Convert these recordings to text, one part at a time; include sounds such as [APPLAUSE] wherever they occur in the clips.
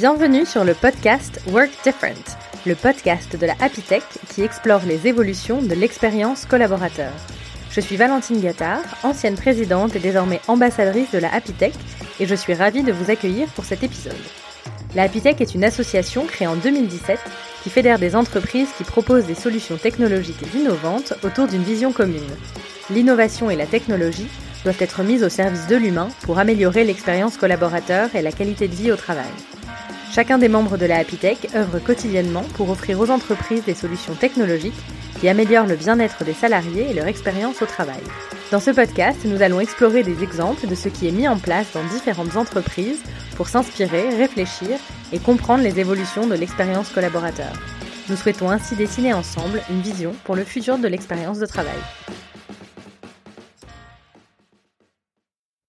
Bienvenue sur le podcast Work Different, le podcast de la Happy qui explore les évolutions de l'expérience collaborateur. Je suis Valentine Gattard, ancienne présidente et désormais ambassadrice de la Happy et je suis ravie de vous accueillir pour cet épisode. La Happy est une association créée en 2017 qui fédère des entreprises qui proposent des solutions technologiques innovantes autour d'une vision commune. L'innovation et la technologie doivent être mises au service de l'humain pour améliorer l'expérience collaborateur et la qualité de vie au travail. Chacun des membres de la Happy œuvre quotidiennement pour offrir aux entreprises des solutions technologiques qui améliorent le bien-être des salariés et leur expérience au travail. Dans ce podcast, nous allons explorer des exemples de ce qui est mis en place dans différentes entreprises pour s'inspirer, réfléchir et comprendre les évolutions de l'expérience collaborateur. Nous souhaitons ainsi dessiner ensemble une vision pour le futur de l'expérience de travail.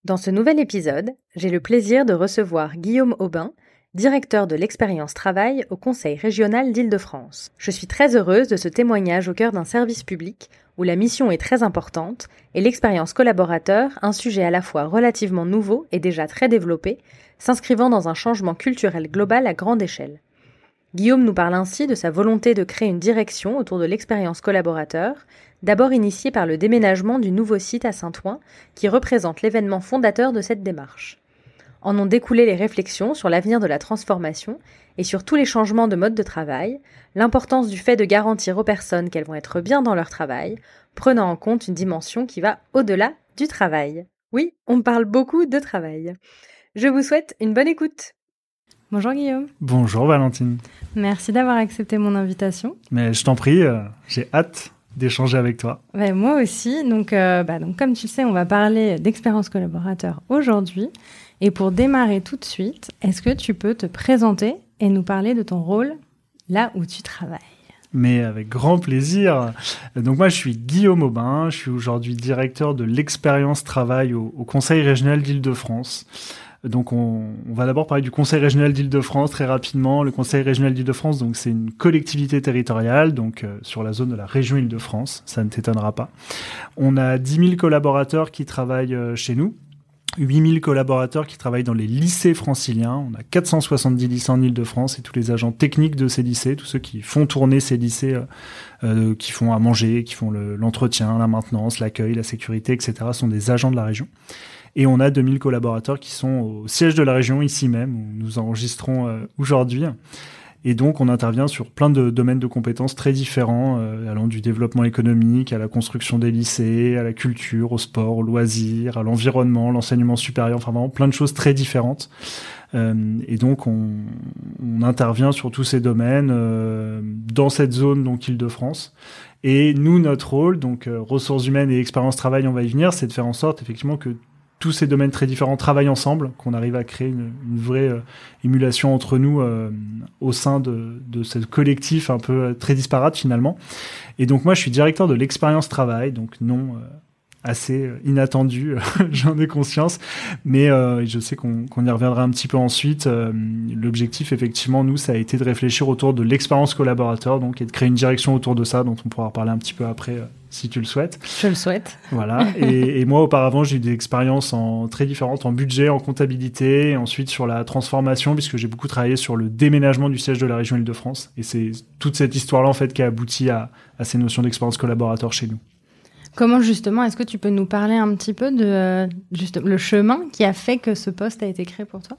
Dans ce nouvel épisode, j'ai le plaisir de recevoir Guillaume Aubin, directeur de l'expérience travail au Conseil régional d'Île-de-France. Je suis très heureuse de ce témoignage au cœur d'un service public où la mission est très importante et l'expérience collaborateur, un sujet à la fois relativement nouveau et déjà très développé, s'inscrivant dans un changement culturel global à grande échelle. Guillaume nous parle ainsi de sa volonté de créer une direction autour de l'expérience collaborateur, d'abord initiée par le déménagement du nouveau site à Saint-Ouen, qui représente l'événement fondateur de cette démarche en ont découlé les réflexions sur l'avenir de la transformation et sur tous les changements de mode de travail, l'importance du fait de garantir aux personnes qu'elles vont être bien dans leur travail, prenant en compte une dimension qui va au-delà du travail. Oui, on parle beaucoup de travail. Je vous souhaite une bonne écoute. Bonjour Guillaume. Bonjour Valentine. Merci d'avoir accepté mon invitation. Mais je t'en prie, euh, j'ai hâte d'échanger avec toi. moi aussi. Donc, euh, bah, donc, comme tu le sais, on va parler d'expérience collaborateur aujourd'hui. Et pour démarrer tout de suite, est-ce que tu peux te présenter et nous parler de ton rôle là où tu travailles? Mais avec grand plaisir. Donc moi, je suis Guillaume Aubin, je suis aujourd'hui directeur de l'expérience travail au, Conseil régional d'Île-de-France. Donc on, va d'abord parler du Conseil régional d'Île-de-France très rapidement. Le Conseil régional d'Île-de-France, donc c'est une collectivité territoriale, donc euh, sur la zone de la région Île-de-France, ça ne t'étonnera pas. On a 10 000 collaborateurs qui travaillent euh, chez nous. 8000 collaborateurs qui travaillent dans les lycées franciliens. On a 470 lycées en Ile-de-France et tous les agents techniques de ces lycées, tous ceux qui font tourner ces lycées, euh, euh qui font à manger, qui font l'entretien, la maintenance, l'accueil, la sécurité, etc., sont des agents de la région. Et on a 2000 collaborateurs qui sont au siège de la région, ici même, où nous enregistrons euh, aujourd'hui. Et donc, on intervient sur plein de domaines de compétences très différents, euh, allant du développement économique à la construction des lycées, à la culture, au sport, au loisir, à l'environnement, l'enseignement supérieur, enfin vraiment plein de choses très différentes. Euh, et donc, on, intervient sur tous ces domaines euh, dans cette zone, donc Île-de-France. Et nous, notre rôle, donc ressources humaines et expérience travail, on va y venir, c'est de faire en sorte effectivement que tous ces domaines très différents travaillent ensemble, qu'on arrive à créer une, vraie euh, émulation entre nous euh, au sein de, de ce collectif un peu euh, très disparate finalement. Et donc moi je suis directeur de l'expérience travail, donc non assez inattendu, [LAUGHS] j'en ai conscience, mais je sais qu'on y reviendra un petit peu ensuite. L'objectif, effectivement, nous, ça a été de réfléchir autour de l'expérience collaborateur, donc et de créer une direction autour de ça, dont on pourra parler un petit peu après, si tu le souhaites. Je le souhaite. Voilà. [LAUGHS] et, et, moi, auparavant, j'ai eu des expériences en très différentes, en budget, en comptabilité, et ensuite sur la transformation, puisque j'ai beaucoup travaillé sur le déménagement du siège de la région Île-de-France, et c'est toute cette histoire-là en fait qui a abouti à, à ces notions d'expérience collaborateur chez nous. Comment justement, est-ce que tu peux nous parler un petit peu de euh, juste, le chemin qui a fait que ce poste a été créé pour toi?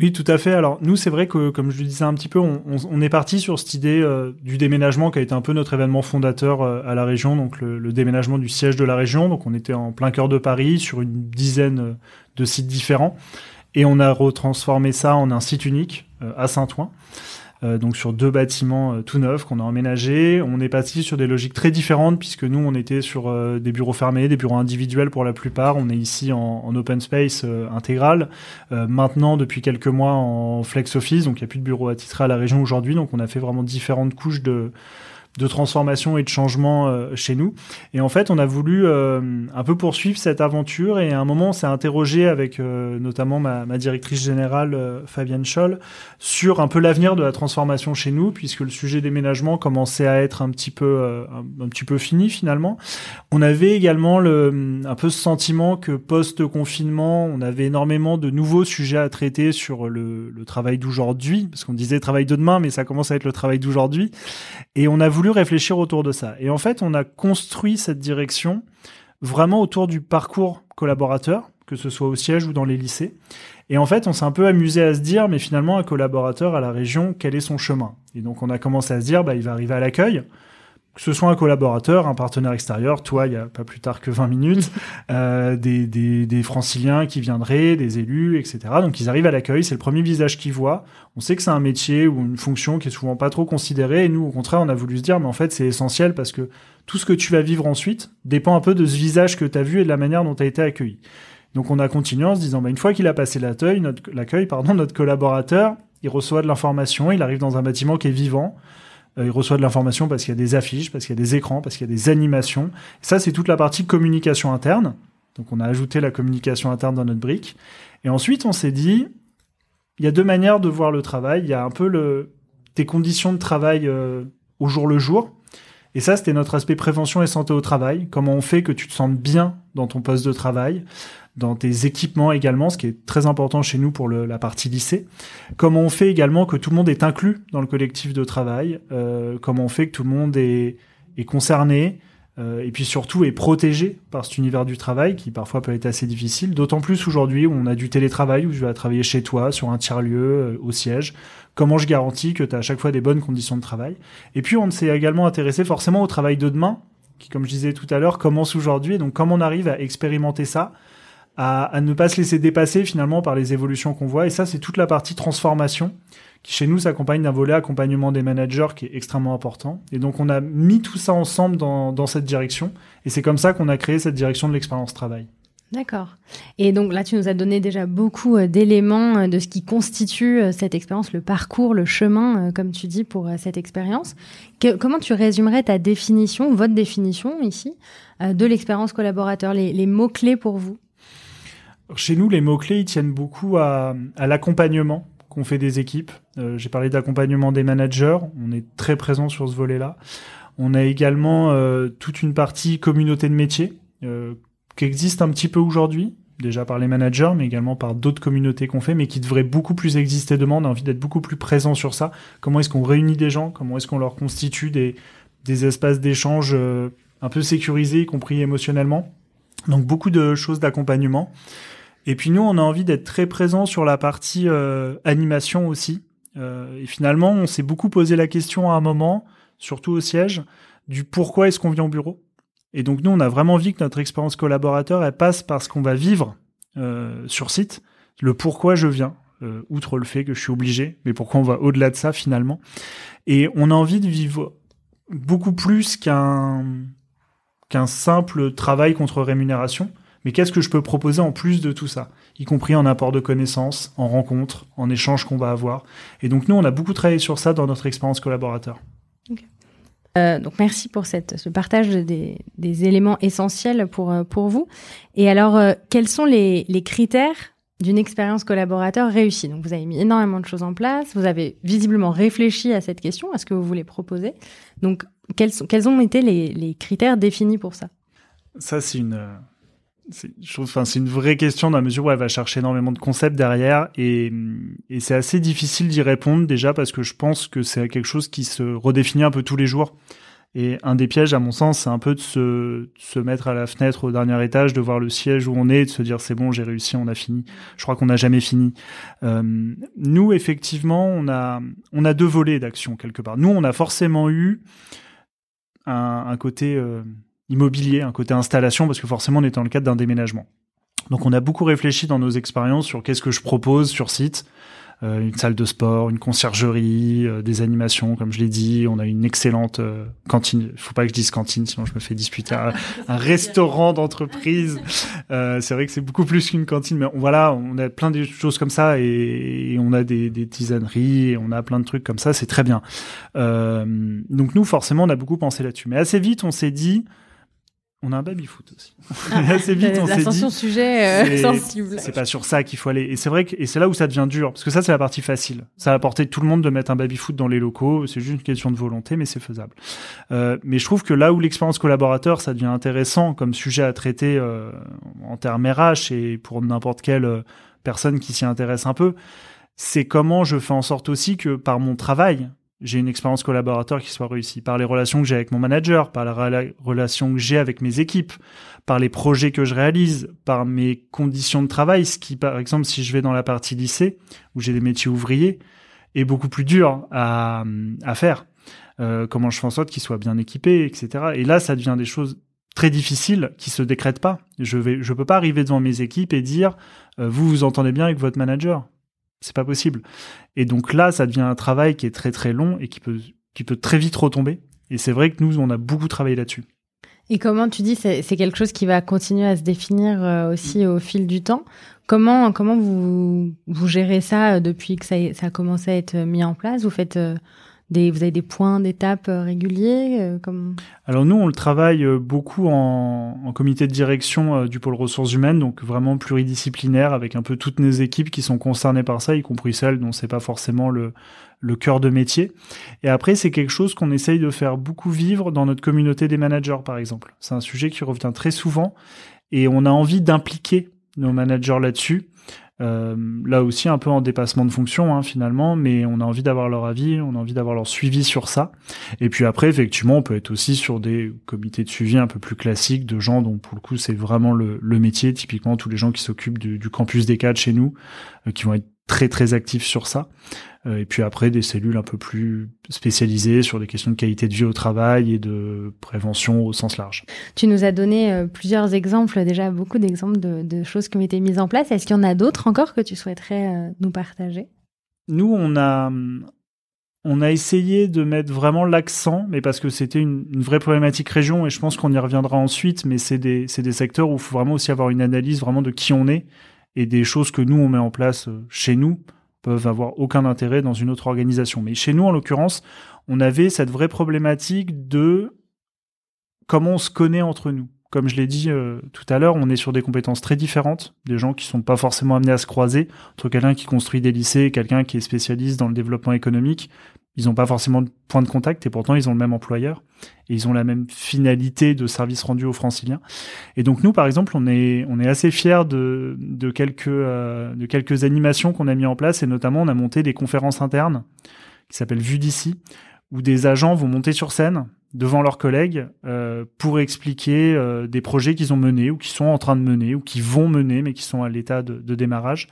Oui, tout à fait. Alors nous, c'est vrai que, comme je le disais un petit peu, on, est parti sur cette idée euh, du déménagement qui a été un peu notre événement fondateur euh, à la région, donc le, le, déménagement du siège de la région. Donc on était en plein cœur de Paris, sur une dizaine de sites différents, et on a retransformé ça en un site unique à Saint-Ouen. Euh, donc sur deux bâtiments euh, tout neufs qu'on a emménagés. On est passé sur des logiques très différentes puisque nous on était sur euh, des bureaux fermés, des bureaux individuels pour la plupart. On est ici en, en open space intégral. maintenant depuis quelques mois en flex office, donc il n'y a plus de bureaux attitrés à la région aujourd'hui. Donc on a fait vraiment différentes couches de de transformation et de changement euh, chez nous. Et en fait, on a voulu euh, un peu poursuivre cette aventure et à un moment, on s'est interrogé avec euh, notamment ma, directrice générale Fabienne Scholl sur un peu l'avenir de la transformation chez nous, puisque le sujet déménagement commençait à être un petit peu un, un, petit peu fini finalement. On avait également le, un peu ce sentiment que post-confinement, on avait énormément de nouveaux sujets à traiter sur le, le travail d'aujourd'hui, parce qu'on disait travail de demain, mais ça commence à être le travail d'aujourd'hui. Et on a voulu réfléchir autour de ça. Et en fait, on a construit cette direction vraiment autour du parcours collaborateur, que ce soit au siège ou dans les lycées. Et en fait, on s'est un peu amusé à se dire, mais finalement, un collaborateur à la région, quel est son chemin? Et donc, on a commencé à se dire, bah, il va arriver à l'accueil que ce soit un collaborateur, un partenaire extérieur, toi, il y a pas plus tard que 20 minutes, euh, des, des, des, franciliens qui viendraient, des élus, etc. Donc ils arrivent à l'accueil, c'est le premier visage qu'ils voient. On sait que c'est un métier ou une fonction qui est souvent pas trop considérée. Et nous, au contraire, on a voulu se dire, mais en fait, c'est essentiel parce que tout ce que tu vas vivre ensuite dépend un peu de ce visage que tu as vu et de la manière dont tu as été accueilli. Donc on a continué en se disant, bah, une fois qu'il a passé l'accueil, notre, l'accueil, pardon, notre collaborateur, il reçoit de l'information, il arrive dans un bâtiment qui est vivant il reçoit de l'information parce qu'il y a des affiches, parce qu'il y a des écrans, parce qu'il y a des animations. ça, c'est toute la partie communication interne. Donc on a ajouté la communication interne dans notre brique. Et ensuite, on s'est dit, il y a deux manières de voir le travail. Il y a un peu le, tes conditions de travail euh, au jour le jour. Et ça, c'était notre aspect prévention et santé au travail. Comment on fait que tu te sentes bien dans ton poste de travail dans tes équipements également, ce qui est très important chez nous pour la partie lycée. Comment on fait également que tout le monde est inclus dans le collectif de travail, euh, comment on fait que tout le monde est, est concerné, euh, et puis surtout est protégé par cet univers du travail qui parfois peut être assez difficile, d'autant plus aujourd'hui où on a du télétravail, où je vais travailler chez toi, sur un tiers-lieu, euh, au siège. Comment je garantis que tu as à chaque fois des bonnes conditions de travail? Et puis on s'est également intéressé forcément au travail de demain, qui comme je disais tout à l'heure commence aujourd'hui, donc comment on arrive à expérimenter ça à, ne pas se laisser dépasser finalement par les évolutions qu'on voit. Et ça, c'est toute la partie transformation qui chez nous s'accompagne d'un volet accompagnement des managers qui est extrêmement important. Et donc on a mis tout ça ensemble dans, cette direction. Et c'est comme ça qu'on a créé cette direction de l'expérience travail. D'accord. Et donc là, tu nous as donné déjà beaucoup euh, d'éléments euh, de ce qui constitue euh, cette expérience, le parcours, le chemin, comme tu dis, pour cette expérience. comment tu résumerais ta définition, votre définition ici, de l'expérience collaborateur, les mots-clés pour vous? Chez nous, les mots-clés, ils tiennent beaucoup à, à l'accompagnement qu'on fait des équipes. Euh, J'ai parlé d'accompagnement des managers, on est très présent sur ce volet-là. On a également euh, toute une partie communauté de métiers euh, qui existe un petit peu aujourd'hui, déjà par les managers, mais également par d'autres communautés qu'on fait, mais qui devraient beaucoup plus exister demain. On a envie d'être beaucoup plus présent sur ça. Comment est-ce qu'on réunit des gens? Comment est-ce qu'on leur constitue des, des espaces d'échange euh, un peu sécurisés, y compris émotionnellement? Donc beaucoup de choses d'accompagnement. Et puis nous, on a envie d'être très présent sur la partie euh, animation aussi. Euh, et finalement, on s'est beaucoup posé la question à un moment, surtout au siège, du pourquoi est-ce qu'on vient au bureau. Et donc nous, on a vraiment envie que notre expérience collaborateur, elle passe par ce qu'on va vivre euh, sur site, le pourquoi je viens, euh, outre le fait que je suis obligé, mais pourquoi on va au-delà de ça finalement. Et on a envie de vivre beaucoup plus qu'un qu'un simple travail contre rémunération mais qu'est-ce que je peux proposer en plus de tout ça, y compris en apport de connaissances, en rencontres, en échanges qu'on va avoir. Et donc nous, on a beaucoup travaillé sur ça dans notre expérience collaborateur. Euh, donc merci pour cette, ce partage des, des éléments essentiels pour, euh, pour vous. Et alors, euh, quels sont les, les critères d'une expérience collaborateur réussie? Donc vous avez mis énormément de choses en place, vous avez visiblement réfléchi à cette question, à ce que vous voulez proposer. Donc quels, sont, quels ont été les, les critères définis pour ça? Ça, c'est une c'est une vraie question dans la mesure où elle va chercher énormément de concepts derrière et, c'est assez difficile d'y répondre déjà parce que je pense que c'est quelque chose qui se redéfinit un peu tous les jours. Et un des pièges, à mon sens, c'est un peu de se, se mettre à la fenêtre au dernier étage, de voir le siège où on est, de se dire c'est bon, j'ai réussi, on a fini. Je crois qu'on n'a jamais fini. Euh, nous, effectivement, on a, on a deux volets d'action quelque part. Nous, on a forcément eu un, un côté euh, immobilier, un côté installation, parce que forcément on est dans le cadre d'un déménagement. Donc on a beaucoup réfléchi dans nos expériences sur qu'est-ce que je propose sur site. euh, une salle de sport, une conciergerie, euh, des animations, comme je l'ai dit. On a une excellente euh, cantine. Il faut pas que je dise cantine, sinon je me fais disputer. Un, [LAUGHS] un restaurant d'entreprise. c'est vrai que c'est beaucoup plus qu'une cantine, mais voilà, on a plein de choses comme ça et, on a des, des tisaneries, et on a plein de trucs comme ça. C'est très bien. donc nous, forcément, on a beaucoup pensé là-dessus. Mais assez vite, on s'est dit on a un baby-foot aussi. Ah, [LAUGHS] assez vite, on s'est dit. sujet euh, sensible. C'est pas sur ça qu'il faut aller. Et c'est vrai que, et c'est là où ça devient dur. Parce que ça, c'est la partie facile. Ça a apporté tout le monde de mettre un baby-foot dans les locaux. C'est juste une question de volonté, mais c'est faisable. Euh, mais je trouve que là où l'expérience collaborateur, ça devient intéressant comme sujet à traiter euh, en termes RH et pour n'importe quelle euh, personne qui s'y intéresse un peu, c'est comment je fais en sorte aussi que par mon travail, j'ai une expérience collaborateur qui soit réussie, par les relations que j'ai avec mon manager, par la relation que j'ai avec mes équipes, par les projets que je réalise, par mes conditions de travail, ce qui, par exemple, si je vais dans la partie lycée, où j'ai des métiers ouvriers, est beaucoup plus dur à, faire. Euh, comment je fais en sorte qu'ils soient bien équipés, etc. Et là, ça devient des choses très difficiles qui se décrètent pas. Je vais, je peux pas arriver devant mes équipes et dire, euh, vous vous entendez bien avec votre manager c'est pas possible. Et donc là, ça devient un travail qui est très très long et qui peut qui peut très vite retomber. Et c'est vrai que nous, on a beaucoup travaillé là-dessus. Et comment tu dis, c'est quelque chose qui va continuer à se définir euh, aussi au fil du temps? Comment comment vous vous gérez ça euh, depuis que ça, a commencé à être mis en place? Vous faites euh, vous avez des points d'étape euh, réguliers euh, comme... Alors nous, on le travaille euh, beaucoup en, comité de direction du pôle ressources humaines, donc vraiment pluridisciplinaire, avec un peu toutes nos équipes qui sont concernées par ça, y compris celles dont c'est pas forcément le cœur de métier. Et après, c'est quelque chose qu'on essaye de faire beaucoup vivre dans notre communauté des managers, par exemple. C'est un sujet qui revient très souvent, et on a envie d'impliquer nos managers là-dessus. Euh, là aussi un peu en dépassement de fonction hein, finalement, mais on a envie d'avoir leur avis, on a envie d'avoir leur suivi sur ça. Et puis après, effectivement, on peut être aussi sur des comités de suivi un peu plus classiques de gens dont pour le coup c'est vraiment le, métier, typiquement tous les gens qui s'occupent du, campus des cadres chez nous, euh, qui vont être très très actifs sur ça. Euh, et puis après des cellules un peu plus spécialisées sur des questions de qualité de vie au travail et de prévention au sens large. Tu nous as donné euh, plusieurs exemples, déjà beaucoup d'exemples de, choses qui ont été mises en place. Est-ce qu'il y en a d'autres encore que tu souhaiterais euh, nous partager? Nous, on a on a essayé de mettre vraiment l'accent, mais parce que c'était une, vraie problématique région, et je pense qu'on y reviendra ensuite, mais c'est des, des secteurs où il faut vraiment aussi avoir une analyse vraiment de qui on est et des choses que nous, on met en place chez nous peuvent avoir aucun intérêt dans une autre organisation. Mais chez nous, en l'occurrence, on avait cette vraie problématique de comment on se connaît entre nous. Comme je l'ai dit euh, tout à l'heure, on est sur des compétences très différentes, des gens qui sont pas forcément amenés à se croiser entre quelqu'un qui construit des lycées et quelqu'un qui est spécialiste dans le développement économique. Ils n'ont pas forcément de point de contact et pourtant ils ont le même employeur et ils ont la même finalité de service rendu aux franciliens. Et donc nous, par exemple, on est on est assez fiers de de quelques euh, de quelques animations qu'on a mis en place et notamment on a monté des conférences internes qui s'appellent Vue d'ici où des agents vont monter sur scène devant leurs collègues euh, pour expliquer euh, des projets qu'ils ont menés ou qui sont en train de mener ou qui vont mener mais qui sont à l'état de, de démarrage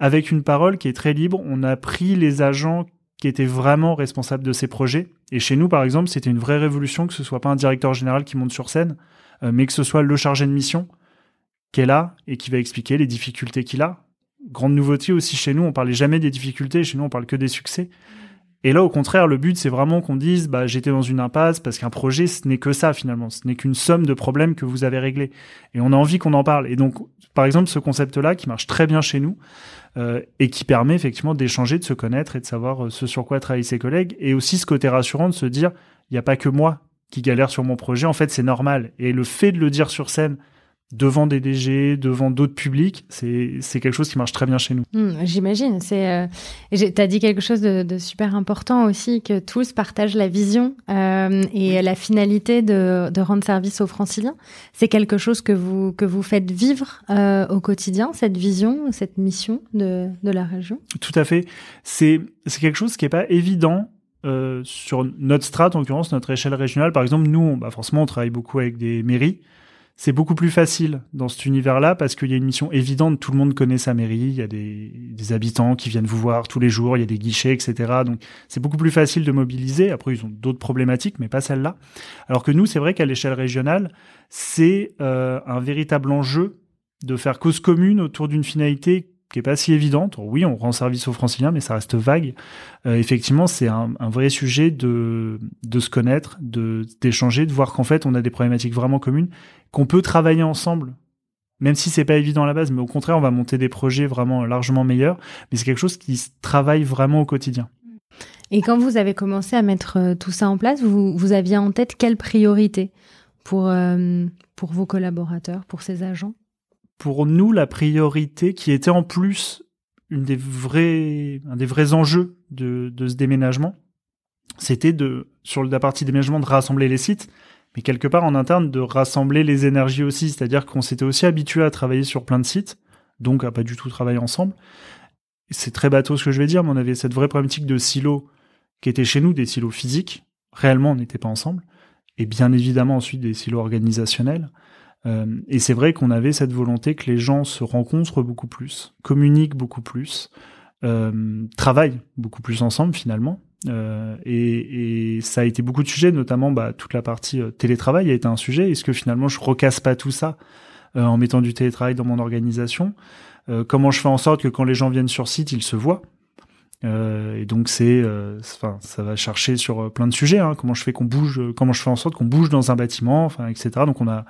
avec une parole qui est très libre. On a pris les agents qui était vraiment responsable de ces projets. Et chez nous, par exemple, c'était une vraie révolution que ce soit pas un directeur général qui monte sur scène, euh, mais que ce soit le chargé de mission qui est là et qui va expliquer les difficultés qu'il a. Grande nouveauté aussi chez nous, on parlait jamais des difficultés, chez nous on parle que des succès. Et là, au contraire, le but, c'est vraiment qu'on dise, bah, j'étais dans une impasse parce qu'un projet, ce n'est que ça finalement. Ce n'est qu'une somme de problèmes que vous avez réglés. Et on a envie qu'on en parle. Et donc, par exemple, ce concept-là, qui marche très bien chez nous, et qui permet effectivement d'échanger, de se connaître et de savoir euh, ce sur quoi travaillent ses collègues, et aussi ce côté rassurant de se dire, il n'y a pas que moi qui galère sur mon projet, en fait, c'est normal. Et le fait de le dire sur scène, devant des DG, devant d'autres publics, c'est quelque chose qui marche très bien chez nous. Hmm, j'imagine. C'est euh, tu as dit quelque chose de, de, super important aussi que tous partagent la vision euh, et la finalité de, de, rendre service aux Franciliens. C'est quelque chose que vous que vous faites vivre euh, au quotidien, cette vision, cette mission de, de la région? Tout à fait. C'est c'est quelque chose qui est pas évident euh, sur notre strate, en l'occurrence notre échelle régionale. Par exemple, nous, on, bah forcément, on travaille beaucoup avec des mairies c'est beaucoup plus facile dans cet univers-là parce qu'il y a une mission évidente. Tout le monde connaît sa mairie. Il y a des, habitants qui viennent vous voir tous les jours. Il y a des guichets, etc. Donc, c'est beaucoup plus facile de mobiliser. Après, ils ont d'autres problématiques, mais pas celle-là. Alors que nous, c'est vrai qu'à l'échelle régionale, c'est euh, un véritable enjeu de faire cause commune autour d'une finalité qui est pas si évidente. Oui, on rend service aux franciliens, mais ça reste vague. Euh, effectivement, c'est un, vrai sujet de, de se connaître, de d'échanger, de voir qu'en fait, on a des problématiques vraiment communes, qu'on peut travailler ensemble, même si c'est pas évident à la base, mais au contraire, on va monter des projets vraiment largement meilleurs. Mais c'est quelque chose qui se travaille vraiment au quotidien. Et quand vous avez commencé à mettre euh, tout ça en place, vous, vous aviez en tête quelle priorité pour, euh, pour vos collaborateurs, pour ces agents? Pour nous, la priorité qui était en plus un des vrais enjeux de, de ce déménagement, c'était de, sur la partie déménagement, de rassembler les sites, mais quelque part en interne, de rassembler les énergies aussi. C'est-à-dire qu'on s'était aussi habitué à travailler sur plein de sites, donc à pas du tout travailler ensemble. C'est très bateau ce que je vais dire, mais on avait cette vraie problématique de silos qui étaient chez nous des silos physiques. Réellement, on n'était pas ensemble. Et bien évidemment, ensuite, des silos organisationnels. Euh, et c'est vrai qu'on avait cette volonté que les gens se rencontrent beaucoup plus, communiquent beaucoup plus, euh, travaillent beaucoup plus ensemble finalement. Euh, et, ça a été beaucoup de sujets, notamment bah, toute la partie télétravail a été un sujet. Est-ce que finalement je recasse pas tout ça en mettant du télétravail dans mon organisation? Comment je fais en sorte que quand les gens viennent sur site, ils se voient? Et donc c'est, enfin, ça va chercher sur plein de sujets. Hein. comment je fais qu'on bouge, comment je fais en sorte qu'on bouge dans un bâtiment, enfin, etc. Donc on a,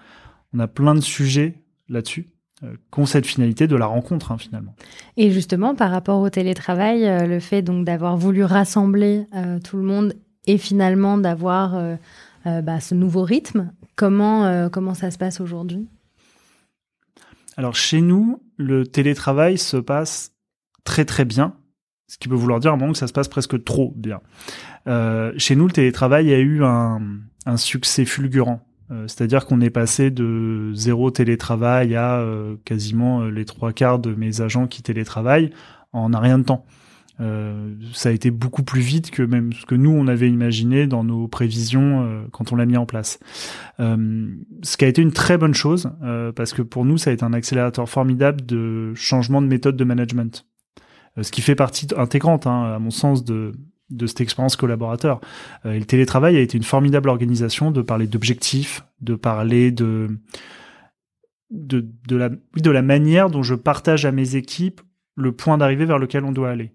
on a plein de sujets là-dessus euh, qu'ont cette finalité de la rencontre hein, finalement. Et justement, par rapport au télétravail, le fait donc d'avoir voulu rassembler tout le monde et finalement d'avoir bah, ce nouveau rythme, comment comment ça se passe aujourd'hui? Alors chez nous, le télétravail se passe très très bien ce qui peut vouloir dire à un moment que ça se passe presque trop bien. Euh, chez nous, le télétravail a eu un, un succès fulgurant. Euh, c'est-à-dire qu'on est passé de zéro télétravail à euh, quasiment les trois quarts de mes agents qui télétravaillent en un rien de temps. ça a été beaucoup plus vite que même ce que nous on avait imaginé dans nos prévisions quand on l'a mis en place. ce qui a été une très bonne chose parce que pour nous ça a été un accélérateur formidable de changement de méthode de management. Euh, ce qui fait partie intégrante, hein, à mon sens, de, de cette expérience collaborateur. Euh, le télétravail a été une formidable organisation de parler d'objectifs, de parler de, de, de, la, de la manière dont je partage à mes équipes le point d'arrivée vers lequel on doit aller.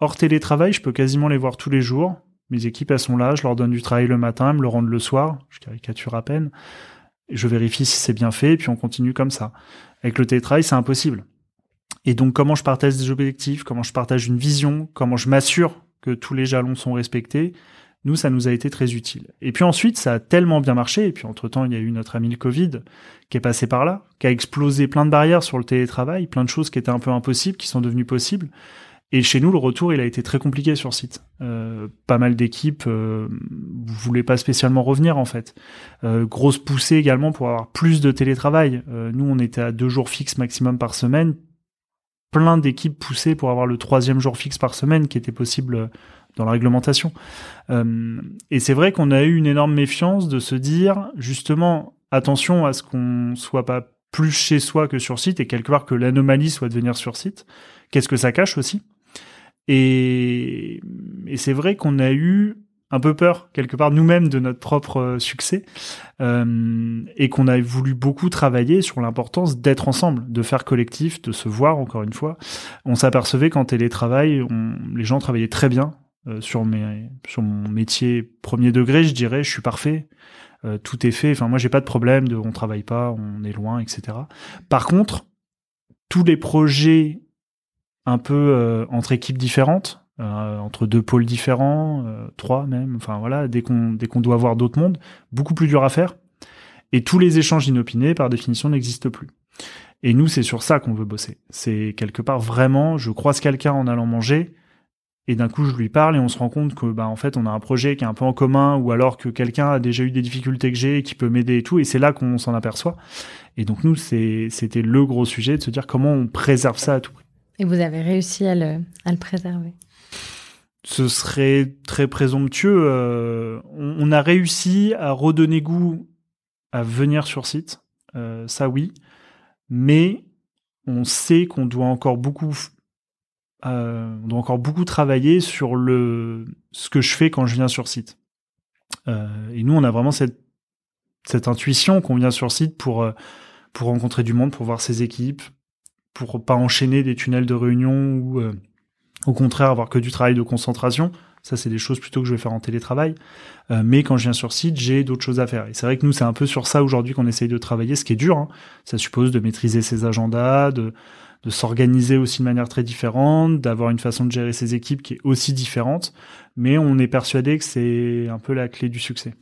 Hors télétravail, je peux quasiment les voir tous les jours. Mes équipes, elles sont là, je leur donne du travail le matin, elles me le rendent le soir, je caricature à peine. Je vérifie si c'est bien fait, et puis on continue comme ça. Avec le télétravail, c'est impossible. Et donc, comment je partage des objectifs, comment je partage une vision, comment je m'assure que tous les jalons sont respectés, nous, ça nous a été très utile. Et puis ensuite, ça a tellement bien marché, et puis entre-temps, il y a eu notre ami le Covid qui est passé par là, qui a explosé plein de barrières sur le télétravail, plein de choses qui étaient un peu impossibles, qui sont devenues possibles. Et chez nous, le retour, il a été très compliqué sur site. Euh, pas mal d'équipes euh, voulaient pas spécialement revenir en fait. Euh, grosse poussée également pour avoir plus de télétravail. Euh, nous, on était à deux jours fixes maximum par semaine plein d'équipes poussées pour avoir le troisième jour fixe par semaine qui était possible dans la réglementation. Euh, et c'est vrai qu'on a eu une énorme méfiance de se dire justement attention à ce qu'on soit pas plus chez soi que sur site et quelque part que l'anomalie soit de venir sur site. Qu'est-ce que ça cache aussi? Et, et c'est vrai qu'on a eu un peu peur quelque part nous-mêmes de notre propre euh, succès euh, et qu'on a voulu beaucoup travailler sur l'importance d'être ensemble, de faire collectif, de se voir encore une fois. On s'apercevait qu'en télétravail, les gens travaillaient très bien euh, sur mes sur mon métier premier degré, je dirais, je suis parfait. Tout est fait. Enfin, moi, j'ai pas de problème de on travaille pas, on est loin, etc. Par contre, tous les projets un peu entre équipes différentes, euh, entre deux pôles différents, euh, trois même, enfin voilà, dès qu'on dès qu'on doit voir d'autres mondes, beaucoup plus dur à faire. Et tous les échanges inopinés, par définition, n'existent plus. Et nous, c'est sur ça qu'on veut bosser. C'est quelque part vraiment, je croise quelqu'un en allant manger, et d'un coup je lui parle et on se rend compte que bah en fait on a un projet qui est un peu en commun ou alors que quelqu'un a déjà eu des difficultés que j'ai et qui peut m'aider et tout et c'est là qu'on s'en aperçoit et donc nous c'était le gros sujet de se dire comment on préserve ça à tout prix et vous avez réussi à le, à le préserver ce serait très présomptueux. Euh, on, a réussi à redonner goût à venir sur site, euh, ça oui, mais on sait qu'on doit encore beaucoup, euh, travailler sur ce que je fais quand je viens sur site. et nous, on a vraiment cette cette intuition qu'on vient sur site pour pour rencontrer du monde, pour voir ses équipes, pour pas enchaîner des tunnels de réunion ou au contraire avoir que du travail de concentration. Ça, c'est des choses plutôt que je vais faire en télétravail. Euh, mais quand je viens sur site, j'ai d'autres choses à faire. Et c'est vrai que nous, c'est un peu sur ça aujourd'hui qu'on essaye de travailler, ce qui est dur. Hein. Ça suppose de maîtriser ses agendas, de, de s'organiser aussi de manière très différente, d'avoir une façon de gérer ses équipes qui est aussi différente. Mais on est persuadé que c'est un peu la clé du succès.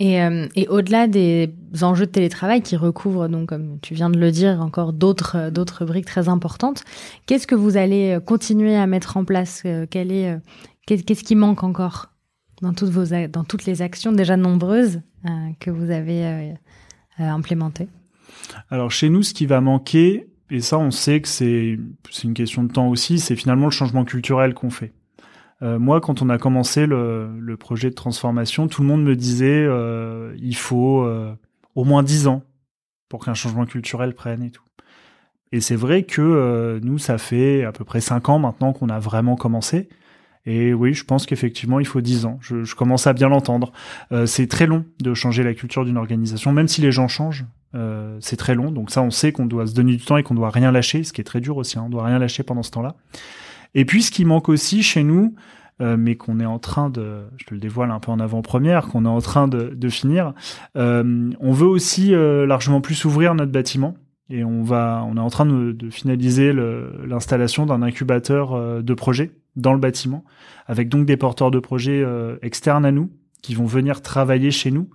Et, euh, et au-delà des enjeux de télétravail qui recouvrent, donc, comme tu viens de le dire, encore d'autres d'autres briques très importantes, qu'est-ce que vous allez continuer à mettre en place Quelle est Qu'est-ce qui manque encore dans toutes, les actions déjà nombreuses euh, que vous avez euh, euh, implémentées? Alors chez nous, ce qui va manquer, et ça on sait que c'est une question de temps aussi, c'est finalement le changement culturel qu'on fait. Moi, quand on a commencé le, le, projet de transformation, tout le monde me disait il faut au moins dix ans pour qu'un changement culturel prenne et tout. Et c'est vrai que nous, ça fait à peu près cinq ans maintenant qu'on a vraiment commencé. Et oui, je pense qu'effectivement, il faut 10 ans. Je, je commence à bien l'entendre. Euh, c'est très long de changer la culture d'une organisation, même si les gens changent. Euh, c'est très long. Donc ça, on sait qu'on doit se donner du temps et qu'on doit rien lâcher, ce qui est très dur aussi. Hein. On doit rien lâcher pendant ce temps-là. Et puis, ce qui manque aussi chez nous, euh, mais qu'on est en train de, je te le dévoile un peu en avant-première, qu'on est en train de, finir. Euh, on veut aussi euh, largement plus ouvrir notre bâtiment et on va, on est en train de, de finaliser l'installation d'un incubateur de projets dans le bâtiment, avec donc des porteurs de projets externes à nous qui vont venir travailler chez nous,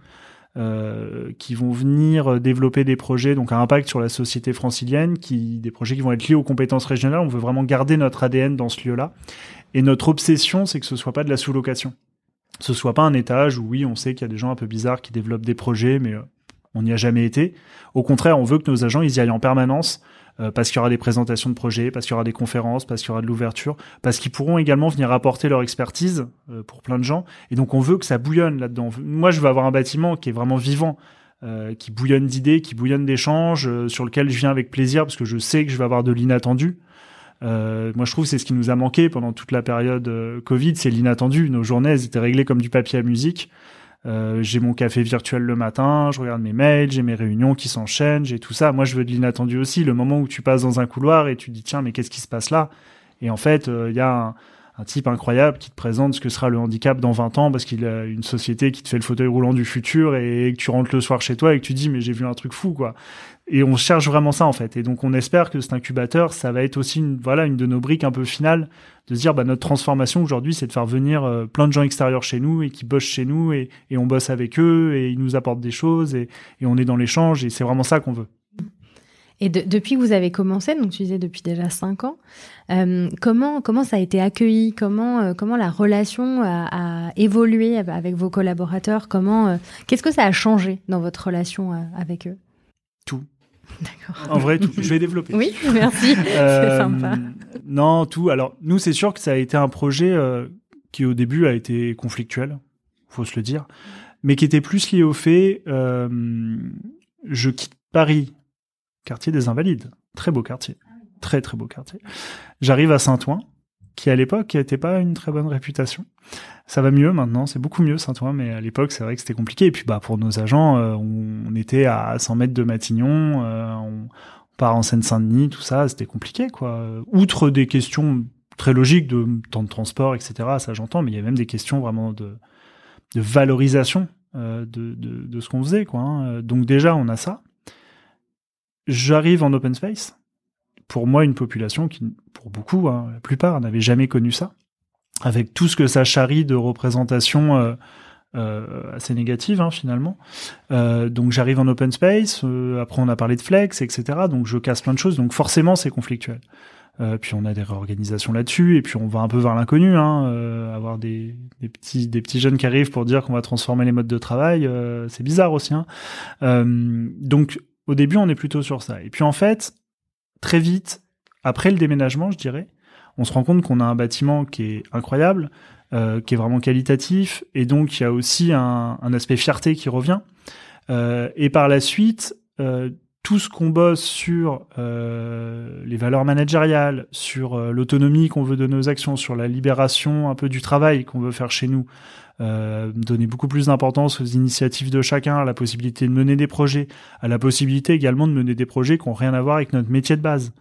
euh, qui vont venir développer des projets donc à impact sur la société francilienne, qui des projets qui vont être liés aux compétences régionales. On veut vraiment garder notre ADN dans ce lieu-là. Et notre obsession, c'est que ce soit pas de la sous-location. Ce soit pas un étage où oui, on sait qu'il y a des gens un peu bizarres qui développent des projets, mais euh, on n'y a jamais été. Au contraire, on veut que nos agents ils y aillent en permanence euh, parce qu'il y aura des présentations de projets, parce qu'il y aura des conférences, parce qu'il y aura de l'ouverture, parce qu'ils pourront également venir apporter leur expertise euh, pour plein de gens. Et donc on veut que ça bouillonne là-dedans. Moi, je veux avoir un bâtiment qui est vraiment vivant. Euh, qui bouillonne d'idées, qui bouillonne d'échanges, sur lequel je viens avec plaisir parce que je sais que je vais avoir de l'inattendu. Euh, moi, je trouve c'est ce qui nous a manqué pendant toute la période Covid, c'est l'inattendu. Nos journées, elles étaient réglées comme du papier à musique. Euh, j'ai mon café virtuel le matin, je regarde mes mails, j'ai mes réunions qui s'enchaînent, j'ai tout ça. Moi, je veux de l'inattendu aussi. Le moment où tu passes dans un couloir et tu dis tiens, mais qu'est-ce qui se passe là? Et en fait, euh, il y a un, un, type incroyable qui te présente ce que sera le handicap dans 20 ans parce qu'il a une société qui te fait le fauteuil roulant du futur et que tu rentres le soir chez toi et que tu dis mais j'ai vu un truc fou quoi. Et on cherche vraiment ça en fait. Et donc on espère que cet incubateur, ça va être aussi une, voilà une de nos briques un peu finales de se dire bah, notre transformation aujourd'hui, c'est de faire venir euh, plein de gens extérieurs chez nous et qui bossent chez nous et, et, on bosse avec eux et ils nous apportent des choses et, et on est dans l'échange et c'est vraiment ça qu'on veut. Et de, depuis que vous avez commencé, donc tu disais depuis déjà cinq ans, euh, comment comment ça a été accueilli? Comment euh, comment la relation a, a, évolué avec vos collaborateurs? Comment qu'est-ce que ça a changé dans votre relation avec eux? Tout. En vrai, tout. je vais développer. Oui, merci. Euh, [LAUGHS] c'est sympa. Non, tout. Alors, nous, c'est sûr que ça a été un projet euh, qui, au début, a été conflictuel, faut se le dire, mais qui était plus lié au fait, euh, je quitte Paris, quartier des Invalides, très beau quartier, très très beau quartier. J'arrive à Saint-Ouen, qui à l'époque n'était pas une très bonne réputation. Ça va mieux maintenant, c'est beaucoup mieux Saint-Ouen, mais à l'époque c'est vrai que c'était compliqué. Et puis bah pour nos agents, euh, on, était à 100 mètres de Matignon, euh, on, part en Seine-Saint-Denis, tout ça, c'était compliqué quoi. Outre des questions très logiques de temps de transport, etc. Ça j'entends, mais il y a même des questions vraiment de, de valorisation euh, de, de, ce qu'on faisait quoi. Hein. Donc déjà on a ça. J'arrive en open space pour moi une population qui, pour beaucoup, hein, la plupart, n'avait jamais connu ça, avec tout ce que ça charrie de représentation euh, euh, assez négative hein, finalement. Euh, donc j'arrive en open space, euh, après on a parlé de flex, etc. Donc je casse plein de choses, donc forcément c'est conflictuel. Euh, puis on a des réorganisations là-dessus, et puis on va un peu vers l'inconnu, hein, avoir des, des, petits des petits jeunes qui arrivent pour dire qu'on va transformer les modes de travail, c'est bizarre aussi. Hein. donc au début on est plutôt sur ça. Et puis en fait très vite, après le déménagement, je dirais, on se rend compte qu'on a un bâtiment qui est incroyable, euh, qui est vraiment qualitatif, et donc il y a aussi un, aspect fierté qui revient. Euh, et par la suite, euh, tout ce qu'on bosse sur les valeurs managériales, sur l'autonomie qu'on veut de nos actions, sur la libération un peu du travail qu'on veut faire chez nous, donner beaucoup plus d'importance aux initiatives de chacun, à la possibilité de mener des projets, à la possibilité également de mener des projets qui n'ont rien à voir avec notre métier de base.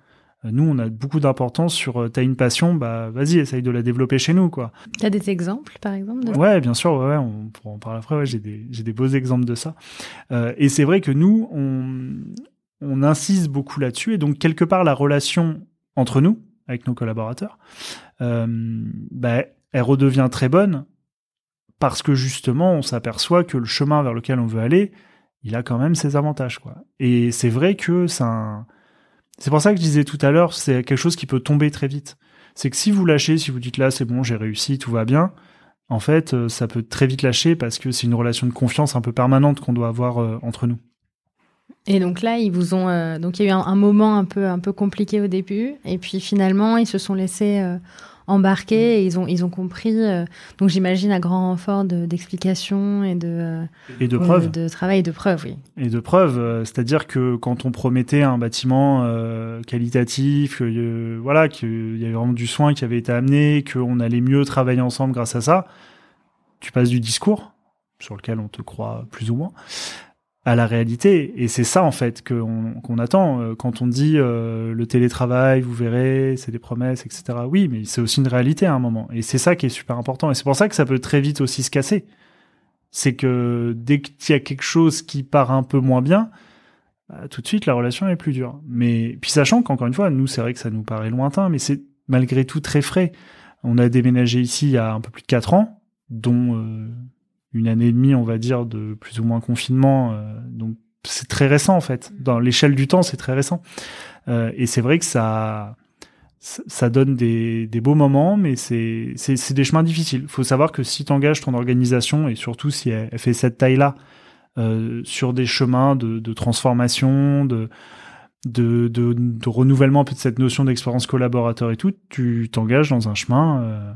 nous, on a beaucoup d'importance sur t'as une passion, bah vas-y, essaye de la développer chez nous, quoi. T'as des exemples, par exemple de... Ouais, bien sûr, ouais, on pourra en parler après. Ouais, j'ai des j'ai des beaux exemples de ça. et c'est vrai que nous, on on insiste beaucoup là-dessus, et donc quelque part la relation entre nous, avec nos collaborateurs, euh, bah, elle redevient très bonne parce que justement, on s'aperçoit que le chemin vers lequel on veut aller, il a quand même ses avantages, quoi. Et c'est vrai que c'est pour ça que je disais tout à l'heure, c'est quelque chose qui peut tomber très vite. C'est que si vous lâchez, si vous dites là, c'est bon, j'ai réussi, tout va bien, en fait, euh, ça peut très vite lâcher parce que c'est une relation de confiance un peu permanente qu'on doit avoir euh, entre nous. Et donc là, ils vous ont euh, donc il y a eu un, moment un peu un peu compliqué au début, et puis finalement ils se sont laissés euh, embarquer et ils ont ils ont compris. Euh, donc j'imagine à grand renfort d'explications et de et de preuves, de travail et de preuves, oui. Et de preuves, c'est-à-dire que quand on promettait un bâtiment qualitatif, voilà, qu'il y avait vraiment du soin qui avait été amené, qu'on allait mieux travailler ensemble grâce à ça, tu passes du discours sur lequel on te croit plus ou moins à la réalité. Et c'est ça en fait qu'on attend euh, quand on dit euh, le télétravail, vous verrez, c'est des promesses, etc. Oui, mais c'est aussi une réalité à un moment. Et c'est ça qui est super important. Et c'est pour ça que ça peut très vite aussi se casser. C'est que dès qu'il y a quelque chose qui part un peu moins bien, bah, tout de suite la relation est plus dure. Mais puis sachant qu'encore une fois, nous c'est vrai que ça nous paraît lointain, mais c'est malgré tout très frais. On a déménagé ici il y a un peu plus de quatre ans, dont euh, une année et demie, on va dire, de plus ou moins confinement. Euh, donc c'est très récent en fait. Mm. Dans l'échelle du temps, c'est très récent. Euh, et c'est vrai que ça, ça donne des, des beaux moments, mais c'est des chemins difficiles. Il faut savoir que si tu engages ton organisation et surtout si elle, fait cette taille-là euh, sur des chemins de, de transformation, de de, de, de, renouvellement un peu de cette notion d'expérience collaborateur et tout, tu t'engages dans un chemin euh,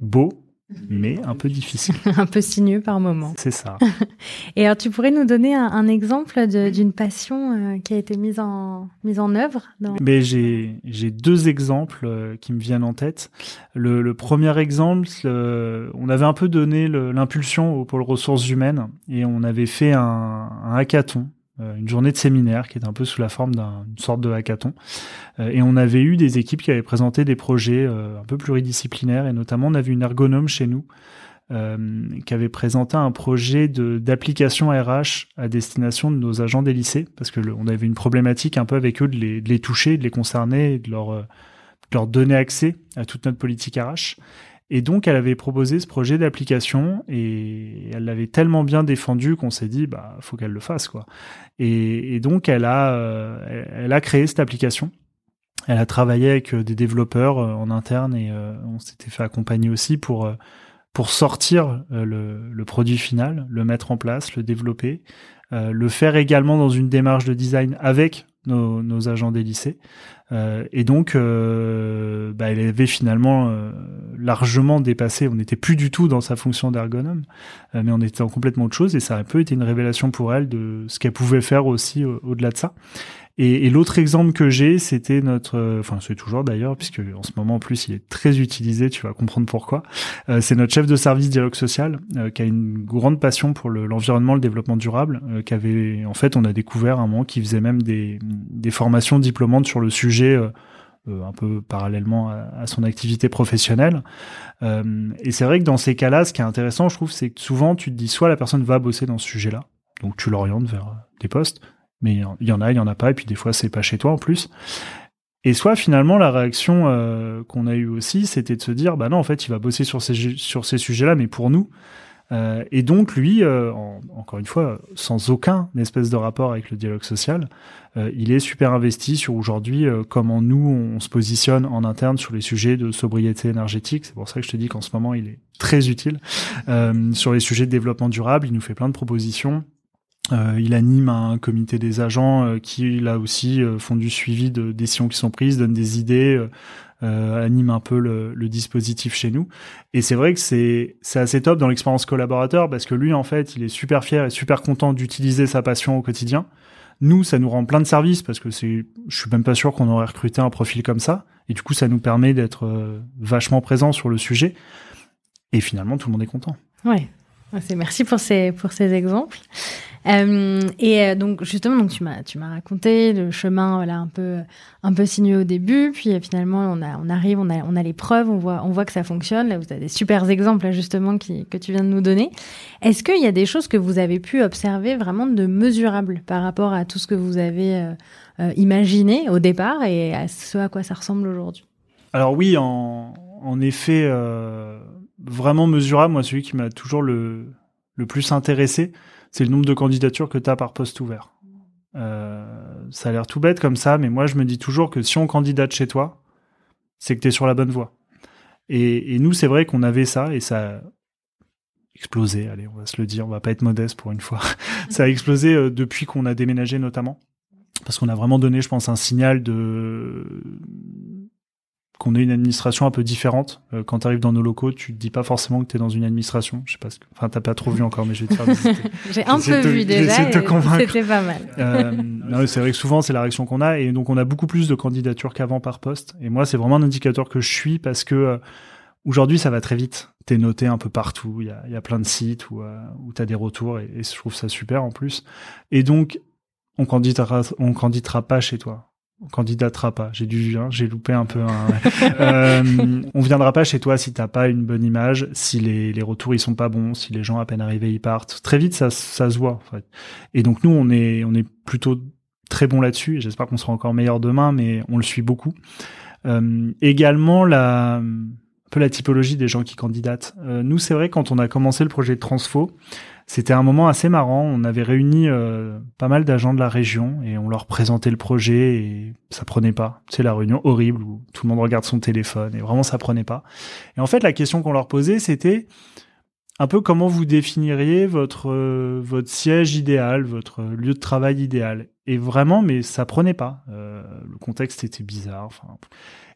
beau mais un peu difficile. [LAUGHS] un peu sinueux par moment. C'est ça. [LAUGHS] Et alors, tu pourrais nous donner un, exemple d'une passion euh, qui a été mise en, mise en œuvre Mais j'ai, j'ai deux exemples euh, qui me viennent en tête. Le, le premier exemple, on avait un peu donné l'impulsion au pôle ressources humaines et on avait fait un, un hackathon euh, une journée de séminaire qui est un peu sous la forme d'une sorte de hackathon. Euh, et on avait eu des équipes qui avaient présenté des projets euh, un peu pluridisciplinaires, et notamment on avait une ergonome chez nous qui avait présenté un projet d'application RH à destination de nos agents des lycées, parce que avait une problématique un peu avec eux de les, de les toucher, de les concerner, de leur, de leur donner accès à toute notre politique RH. Et donc, elle avait proposé ce projet d'application et elle l'avait tellement bien défendu qu'on s'est dit, bah, faut qu'elle le fasse, quoi. Et, donc, elle a, euh, elle a créé cette application. Elle a travaillé avec euh, des développeurs euh, en interne et on s'était fait accompagner aussi pour pour sortir le, le, produit final, le mettre en place, le développer, le faire également dans une démarche de design avec nos, agents des lycées. Euh, et donc, euh, bah, elle avait finalement euh, largement dépassé. On n'était plus du tout dans sa fonction d'ergonome, euh, mais on était en complètement autre chose. Et ça a un peu été une révélation pour elle de ce qu'elle pouvait faire aussi au-delà de ça. Et, et l'autre exemple que j'ai, c'était notre, euh, enfin c'est toujours d'ailleurs, puisque en ce moment en plus il est très utilisé, tu vas comprendre pourquoi. Euh, c'est notre chef de service dialogue social euh, qui a une grande passion pour l'environnement, le, développement durable, euh, qui avait, en fait, on a découvert un moment qui faisait même des, des formations diplômantes sur le sujet. un peu parallèlement à, à son activité professionnelle. et c'est vrai que dans ces cas-là, ce qui est intéressant, je trouve, c'est que souvent tu te dis soit la personne va bosser dans ce sujet-là, donc tu l'orientes vers des postes, mais il y en a, il y en a pas, et puis des fois c'est pas chez toi en plus. Et soit finalement la réaction euh, qu'on a eue aussi, c'était de se dire bah non en fait il va bosser sur ces sur ces sujets-là, mais pour nous. Euh, et donc lui, euh, encore une fois, sans aucun espèce de rapport avec le dialogue social, euh, il est super investi sur aujourd'hui euh, comment nous on se positionne en interne sur les sujets de sobriété énergétique. C'est pour ça que je te dis qu'en ce moment il est très utile sur les sujets de développement durable. Il nous fait plein de propositions. Euh, il anime un comité des agents euh, qui là aussi euh, font du suivi de décisions qui sont prises, donnent des idées, anime un peu le, dispositif chez nous. Et c'est vrai que c'est c'est assez top dans l'expérience collaborateur parce que lui en fait il est super fier et super content d'utiliser sa passion au quotidien. Nous ça nous rend plein de services parce que c'est je suis même pas sûr qu'on aurait recruté un profil comme ça et du coup ça nous permet d'être vachement présent sur le sujet. Et finalement tout le monde est content. Ouais, merci pour ces pour ces exemples. Euh, et euh, donc justement, donc tu m'as tu m'as raconté le chemin, voilà, un peu un peu sinueux au début, puis finalement on arrive, on a on a les preuves, on voit on voit que ça fonctionne. Là, vous avez des super exemples justement que tu viens de nous donner. Est-ce qu'il y a des choses que vous avez pu observer vraiment de mesurables par rapport à tout ce que vous avez imaginé au départ et à ce à quoi ça ressemble aujourd'hui? Alors oui, en effet, euh, vraiment mesurable, moi, celui qui m'a toujours le, le plus intéressé, c'est le nombre de candidatures que tu as par poste ouvert. Euh, ça a l'air tout bête comme ça, mais moi, je me dis toujours que si on candidate chez toi, c'est que tu es sur la bonne voie. Et, nous, c'est vrai qu'on avait ça, et ça a explosé, allez, on va se le dire, on va pas être modeste pour une fois. [LAUGHS] ça a explosé euh, depuis qu'on a déménagé notamment. Parce qu'on a vraiment donné, je pense, un signal de qu'on ait une administration un peu différente. Euh, quand tu arrives dans nos locaux, tu te dis pas forcément que tu es dans une administration. Je sais pas, ce que... enfin t'as pas trop vu encore, mais je vais te faire visiter. [LAUGHS] J'ai un peu vu déjà. C'était pas mal. Euh, c'est vrai que souvent c'est la réaction qu'on a, et donc on a beaucoup plus de candidatures qu'avant par poste. Et moi, c'est vraiment un indicateur que je suis parce que euh, aujourd'hui ça va très vite. T'es noté un peu partout. Il y a, y a, plein de sites où, euh, où t'as des retours, et, et je trouve ça super en plus. Et donc on candidatera, on candidatera pas chez toi candidatera pas. J'ai dû, hein, j'ai loupé un peu. Hein, [LAUGHS] euh, on viendra pas chez toi si t'as pas une bonne image, si les, les retours ils sont pas bons, si les gens à peine arrivés ils partent. Très vite ça, ça se voit. En fait. Et donc nous on est on est plutôt très bon là-dessus. J'espère qu'on sera encore meilleur demain, mais on le suit beaucoup. Euh, également la un peu la typologie des gens qui candidatent. Euh, nous c'est vrai quand on a commencé le projet de Transfo, c'était un moment assez marrant. On avait réuni euh, pas mal d'agents de la région et on leur présentait le projet et ça prenait pas. C'est la réunion horrible où tout le monde regarde son téléphone et vraiment ça prenait pas. Et en fait, la question qu'on leur posait, c'était un peu comment vous définiriez votre euh, votre siège idéal, votre lieu de travail idéal. Et vraiment, mais ça prenait pas. Euh, le contexte était bizarre. Enfin.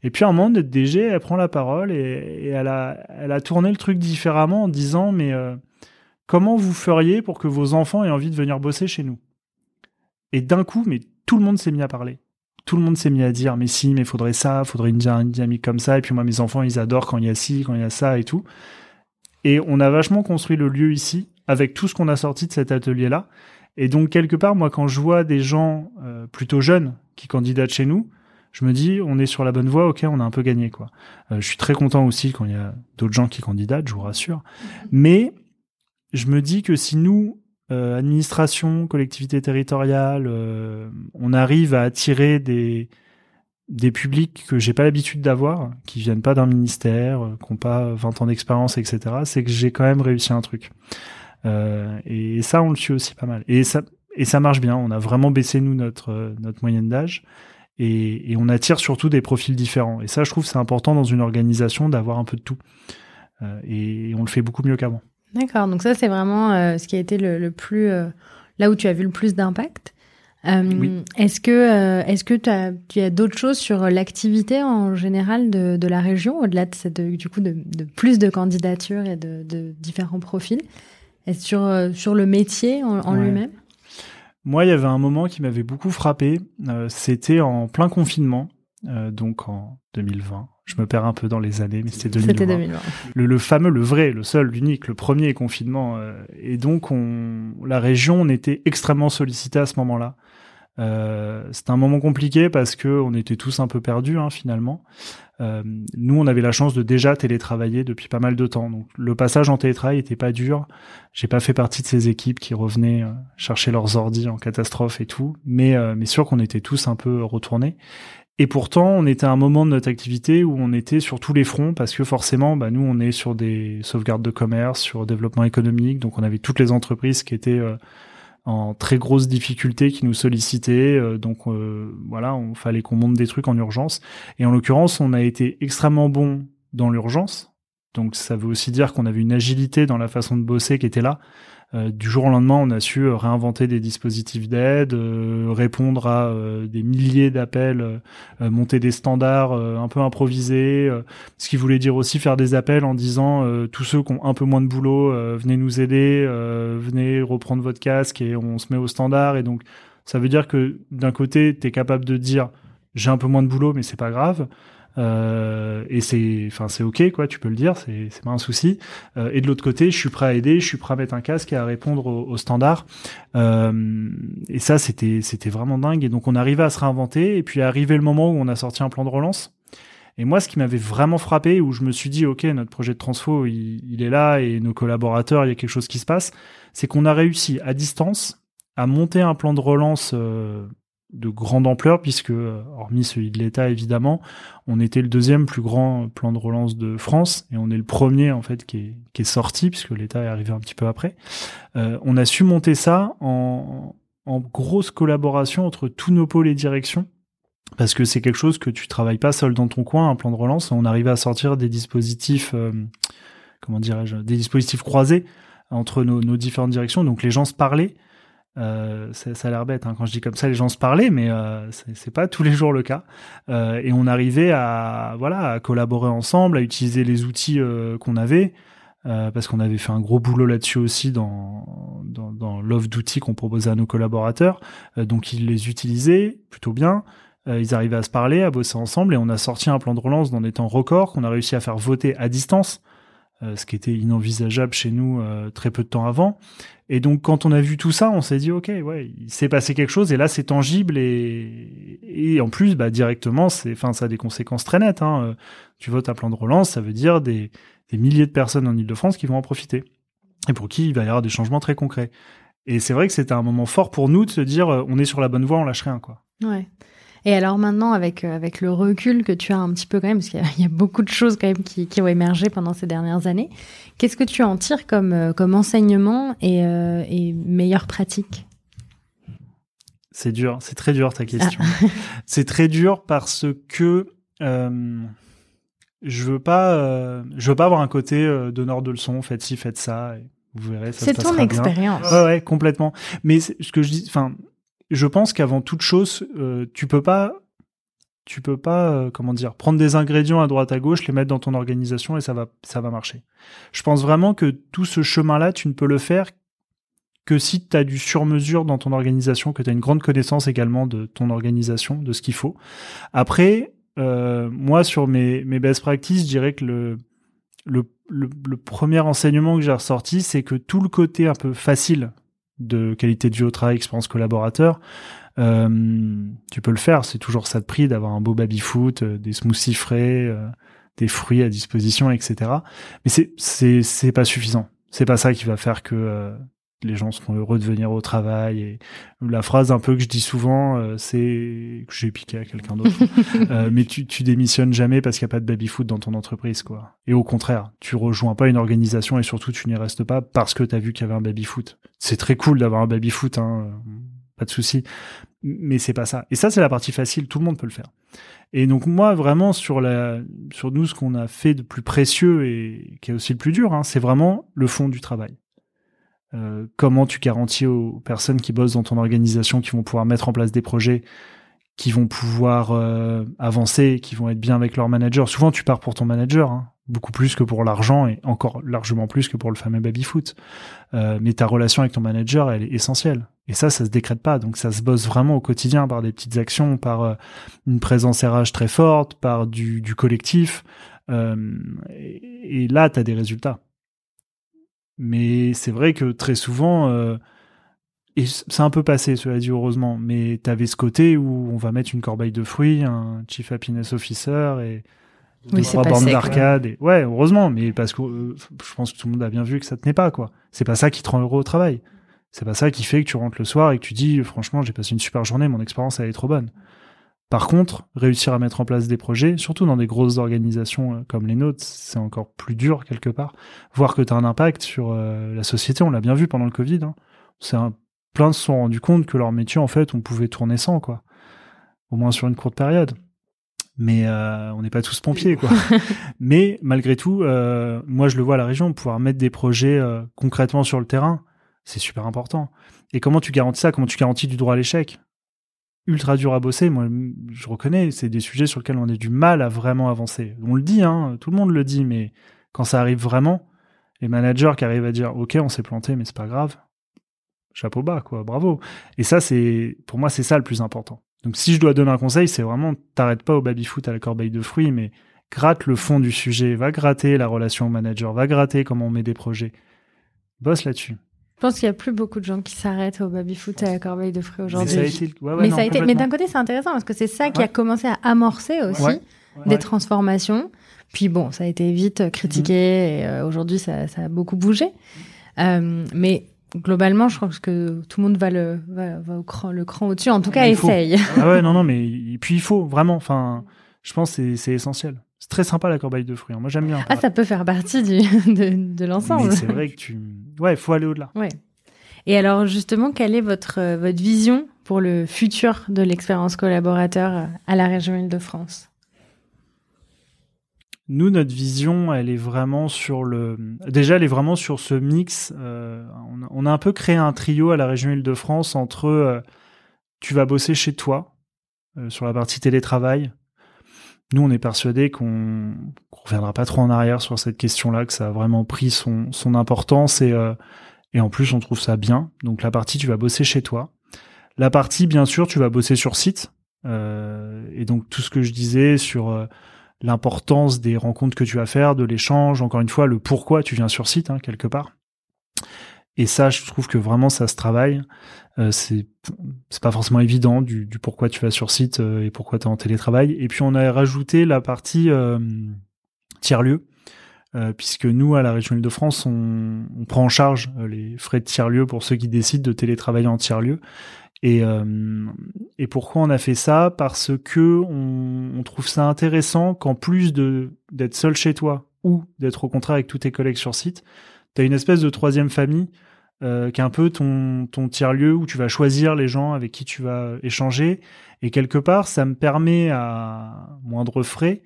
Et puis un moment, notre DG, elle prend la parole et, et, elle a elle a tourné le truc différemment en disant mais comment vous feriez pour que vos enfants aient envie de venir bosser chez nous? Et d'un coup, mais tout le monde s'est mis à parler. Tout le monde s'est mis à dire, mais si, mais faudrait ça, faudrait une, dynamique comme ça. Et puis moi, mes enfants, ils adorent quand il y a ci, quand il y a ça et tout. Et on a vachement construit le lieu ici avec tout ce qu'on a sorti de cet atelier-là. Et donc, quelque part, moi, quand je vois des gens euh, plutôt jeunes qui candidatent chez nous, je me dis, on est sur la bonne voie, ok, on a un peu gagné, quoi. Euh, je suis très content aussi quand il y a d'autres gens qui candidatent, je vous rassure. Mais je me dis que si nous, euh, administration, collectivité territoriale, euh, on arrive à attirer des publics que j'ai pas l'habitude d'avoir, qui viennent pas d'un ministère, euh, qui n'ont pas 20 ans d'expérience, etc. C'est que j'ai quand même réussi un truc. Et ça, on le suit aussi pas mal. Et ça et ça marche bien. On a vraiment baissé nous notre notre moyenne d'âge. Et, on attire surtout des profils différents. Et ça, je trouve, c'est important dans une organisation d'avoir un peu de tout. Et on le fait beaucoup mieux qu'avant. D'accord, donc ça c'est vraiment euh, ce qui a été le, le plus euh, là où tu as vu le plus d'impact. Euh, oui. Est-ce que est-ce que as, tu as d'autres choses sur l'activité en général de, de la région au-delà de cette du coup de, de, plus de candidatures et de, de différents profils? Est-ce sur sur le métier en, en ouais. lui-même? Moi, il y avait un moment qui m'avait beaucoup frappé. C'était en plein confinement, donc en 2020 je me perds un peu dans les années, mais c'était 2020. C'était 2020. Le, le, fameux, le vrai, le seul, l'unique, le premier confinement. Euh, et donc, on, la région, on était extrêmement sollicité à ce moment-là. Euh, c'était un moment compliqué parce que on était tous un peu perdus hein, finalement. Euh, nous, on avait la chance de déjà télétravailler depuis pas mal de temps, donc le passage en télétravail était pas dur. J'ai pas fait partie de ces équipes qui revenaient euh, chercher leurs ordis en catastrophe et tout, mais euh, mais sûr qu'on était tous un peu retournés. Et pourtant, on était à un moment de notre activité où on était sur tous les fronts parce que forcément, bah, nous, on est sur des sauvegardes de commerce, sur le développement économique. Donc, on avait toutes les entreprises qui étaient euh, en très grosse difficulté, qui nous sollicitaient. Euh, donc, euh, voilà, on fallait qu'on monte des trucs en urgence. Et en l'occurrence, on a été extrêmement bon dans l'urgence. Donc, ça veut aussi dire qu'on avait une agilité dans la façon de bosser qui était là. Euh, du jour au lendemain, on a su euh, réinventer des dispositifs d'aide, euh, répondre à des milliers d'appels, monter des standards un peu improvisés, ce qui voulait dire aussi faire des appels en disant tous ceux qui ont un peu moins de boulot, venez nous aider, venez reprendre votre casque et on se met au standard. Et donc, ça veut dire que d'un côté, tu es capable de dire j'ai un peu moins de boulot, mais c'est pas grave. Euh, et c'est, enfin, c'est ok, quoi. Tu peux le dire, c'est, c'est pas un souci. Euh, et de l'autre côté, je suis prêt à aider, je suis prêt à mettre un casque et à répondre aux, standards. Euh, et ça, c'était, c'était vraiment dingue. Et donc, on arrivait à se réinventer. Et puis, arrivé le moment où on a sorti un plan de relance. Et moi, ce qui m'avait vraiment frappé, où je me suis dit, ok, notre projet de transfo, il, il est là, et nos collaborateurs, il y a quelque chose qui se passe, c'est qu'on a réussi à distance à monter un plan de relance euh, de grande ampleur, puisque, euh, hormis celui de l'État évidemment, on était le deuxième plus grand plan de relance de France, et on est le premier en fait qui est, sorti, puisque l'État est arrivé un petit peu après. Euh, on a su monter ça en, en grosse collaboration entre tous nos pôles et directions, parce que c'est quelque chose que tu travailles pas seul dans ton coin, un plan de relance. On arrivait à sortir des dispositifs, euh, comment dirais-je, des dispositifs croisés entre nos, nos différentes directions, donc les gens se parlaient. Euh, ça, a l'air bête hein, quand je dis comme ça, les gens se parlaient, mais euh, c'est pas tous les jours le cas. Euh, et on arrivait à voilà à collaborer ensemble, à utiliser les outils euh, qu'on avait, parce qu'on avait fait un gros boulot là-dessus aussi dans dans, dans l'offre d'outils qu'on proposait à nos collaborateurs. donc ils les utilisaient plutôt bien. ils arrivaient à se parler, à bosser ensemble, et on a sorti un plan de relance dans des temps records qu'on a réussi à faire voter à distance. ce qui était inenvisageable chez nous très peu de temps avant. Et donc quand on a vu tout ça, on s'est dit ok, ouais, il s'est passé quelque chose et là c'est tangible et et en plus bah directement c'est, enfin ça a des conséquences très nettes. Hein. Euh, tu votes un plan de relance, ça veut dire des, des milliers de personnes en Ile-de-France qui vont en profiter et pour qui il va y avoir des changements très concrets. Et c'est vrai que c'était un moment fort pour nous de se dire euh, on est sur la bonne voie, on lâche rien quoi. Et alors maintenant, avec, euh, avec le recul que tu as un petit peu quand même, parce qu'il [LAUGHS] y, a beaucoup de choses quand même qui, qui ont émergé pendant ces dernières années, qu'est-ce que tu en tires comme, euh, comme enseignement et, euh, et meilleure pratique? C'est dur, c'est très dur ta question. Ah. [LAUGHS] c'est très dur parce que euh, je veux pas, euh, je veux pas avoir un côté euh, donneur de leçons, faites ci, faites ça. Et vous verrez, ça C'est ton expérience. Ouais, ouais, complètement. Mais ce que je dis, enfin, je pense qu'avant toute chose, euh, tu peux pas, tu peux pas, euh, comment dire, prendre des ingrédients à droite à gauche, les mettre dans ton organisation et ça va, ça va marcher. Je pense vraiment que tout ce chemin-là, tu ne peux le faire que si tu as du sur-mesure dans ton organisation, que tu as une grande connaissance également de ton organisation, de ce qu'il faut. Après, euh, moi, sur mes, mes best practices, je dirais que le, le, le, le premier enseignement que j'ai ressorti, c'est que tout le côté un peu facile de qualité au travail, expérience collaborateur, euh, tu peux le faire. C'est toujours ça de prix d'avoir un beau baby-foot, euh, des smoothies frais, euh, des fruits à disposition, etc. Mais c'est c'est c'est pas suffisant. C'est pas ça qui va faire que euh, les gens seront heureux de venir au travail. Et la phrase un peu que je dis souvent, euh, c'est que j'ai piqué à quelqu'un d'autre. [LAUGHS] euh, mais tu, tu démissionnes jamais parce qu'il n'y a pas de baby-foot dans ton entreprise, quoi. Et au contraire, tu rejoins pas une organisation et surtout tu n'y restes pas parce que tu as vu qu'il y avait un baby-foot. C'est très cool d'avoir un baby-foot, hein, pas de souci. Mais c'est pas ça. Et ça, c'est la partie facile. Tout le monde peut le faire. Et donc moi, vraiment sur la, sur nous, ce qu'on a fait de plus précieux et qui est aussi le plus dur, hein, c'est vraiment le fond du travail. Euh, comment tu garantis aux personnes qui bossent dans ton organisation, qui vont pouvoir mettre en place des projets, qui vont pouvoir euh, avancer, qui vont être bien avec leur manager? Souvent, tu pars pour ton manager, hein, beaucoup plus que pour l'argent et encore largement plus que pour le fameux baby foot. Euh, mais ta relation avec ton manager, elle est essentielle. Et ça, ça se décrète pas. Donc, ça se bosse vraiment au quotidien par des petites actions, par euh, une présence RH très forte, par du, du collectif. Euh, et, et là, tu as des résultats. Mais c'est vrai que très souvent, euh, et c'est un peu passé, cela dit heureusement, mais t'avais ce côté où on va mettre une corbeille de fruits, un Chief Happiness Officer et oui, trois bornes d'arcade. Et... Ouais, heureusement, mais parce que euh, je pense que tout le monde a bien vu que ça tenait pas, quoi. C'est pas ça qui te rend heureux au travail. C'est pas ça qui fait que tu rentres le soir et que tu dis, franchement, j'ai passé une super journée, mon expérience, elle est trop bonne. Par contre, réussir à mettre en place des projets, surtout dans des grosses organisations euh, comme les nôtres, c'est encore plus dur quelque part. Voir que tu as un impact sur euh, la société, on l'a bien vu pendant le Covid. Hein. C'est un, plein se sont rendus compte que leur métier, en fait, on pouvait tourner sans, quoi. Au moins sur une courte période. Mais euh, on n'est pas tous pompiers, quoi. [LAUGHS] Mais malgré tout, euh, moi je le vois à la région, pouvoir mettre des projets concrètement sur le terrain, c'est super important. Et comment tu garantis ça? Comment tu garantis du droit à l'échec? Ultra dur à bosser. Moi, je reconnais, c'est des sujets sur lesquels on a du mal à vraiment avancer. On le dit, hein, tout le monde le dit, mais quand ça arrive vraiment, les managers qui arrivent à dire, OK, on s'est planté, mais c'est pas grave. Chapeau bas, quoi. Bravo. Et ça, c'est, pour moi, c'est ça le plus important. Donc si je dois donner un conseil, c'est vraiment t'arrêtes pas au baby-foot à la corbeille de fruits, mais gratte le fond du sujet, va gratter la relation au manager, va gratter comment on met des projets. Bosse là-dessus. Je pense qu'il y a plus beaucoup de gens qui s'arrêtent au baby-foot à la corbeille de fruits aujourd'hui. Mais ça a été, ouais, ouais, mais, non, ça a été, mais d'un côté, c'est intéressant parce que c'est ça qui Ouais. a commencé à amorcer aussi des transformations. Puis bon, ça a été vite critiqué Mm. et euh, aujourd'hui, ça, ça a beaucoup bougé. Euh, mais globalement, je crois que tout le monde va le, va, va au cran, le cran au-dessus. En tout cas, Il faut. essaye. Ah ouais, non, non, mais et puis il faut vraiment. Enfin, je pense que c'est essentiel. C'est très sympa la corbeille de fruits. hein. Moi, j'aime bien. Ah, ça peut faire partie du, [LAUGHS] de, de l'ensemble. C'est vrai que tu. Ouais, il faut aller au-delà. Ouais. Et alors, justement, quelle est votre, euh, votre vision pour le futur de l'expérience collaborateur euh, à la région Île-de-France? Nous, notre vision, elle est vraiment sur le. Déjà, elle est vraiment sur ce mix. euh, on, a, on a un peu créé un trio à la région Île-de-France entre euh, tu vas bosser chez toi euh, sur la partie télétravail. Nous, on est persuadé qu'on qu'on reviendra pas trop en arrière sur cette question-là, que ça a vraiment pris son, son importance et, euh, et en plus, on trouve ça bien. Donc, la partie tu vas bosser chez toi. La partie, bien sûr, tu vas bosser sur site. Euh, et donc, tout ce que je disais sur euh, l'importance des rencontres que tu vas faire, de l'échange, encore une fois, le pourquoi tu viens sur site, hein, quelque part. Et ça, je trouve que vraiment, ça se travaille. Euh, c'est c'est pas forcément évident du, pourquoi tu vas sur site euh, et pourquoi tu es en télétravail. Et puis, on a rajouté la partie euh, tiers-lieu. Puisque nous, à la région Île-de-France, on, prend en charge les frais de tiers-lieu pour ceux qui décident de télétravailler en tiers-lieu. Et, et pourquoi on a fait ça? Parce que on, on trouve ça intéressant qu'en plus de d'être seul chez toi ou d'être au contraire avec tous tes collègues sur site, tu as une espèce de troisième famille euh, peu ton, ton tiers-lieu où tu vas choisir les gens avec qui tu vas échanger. Et quelque part, ça me permet à moindre frais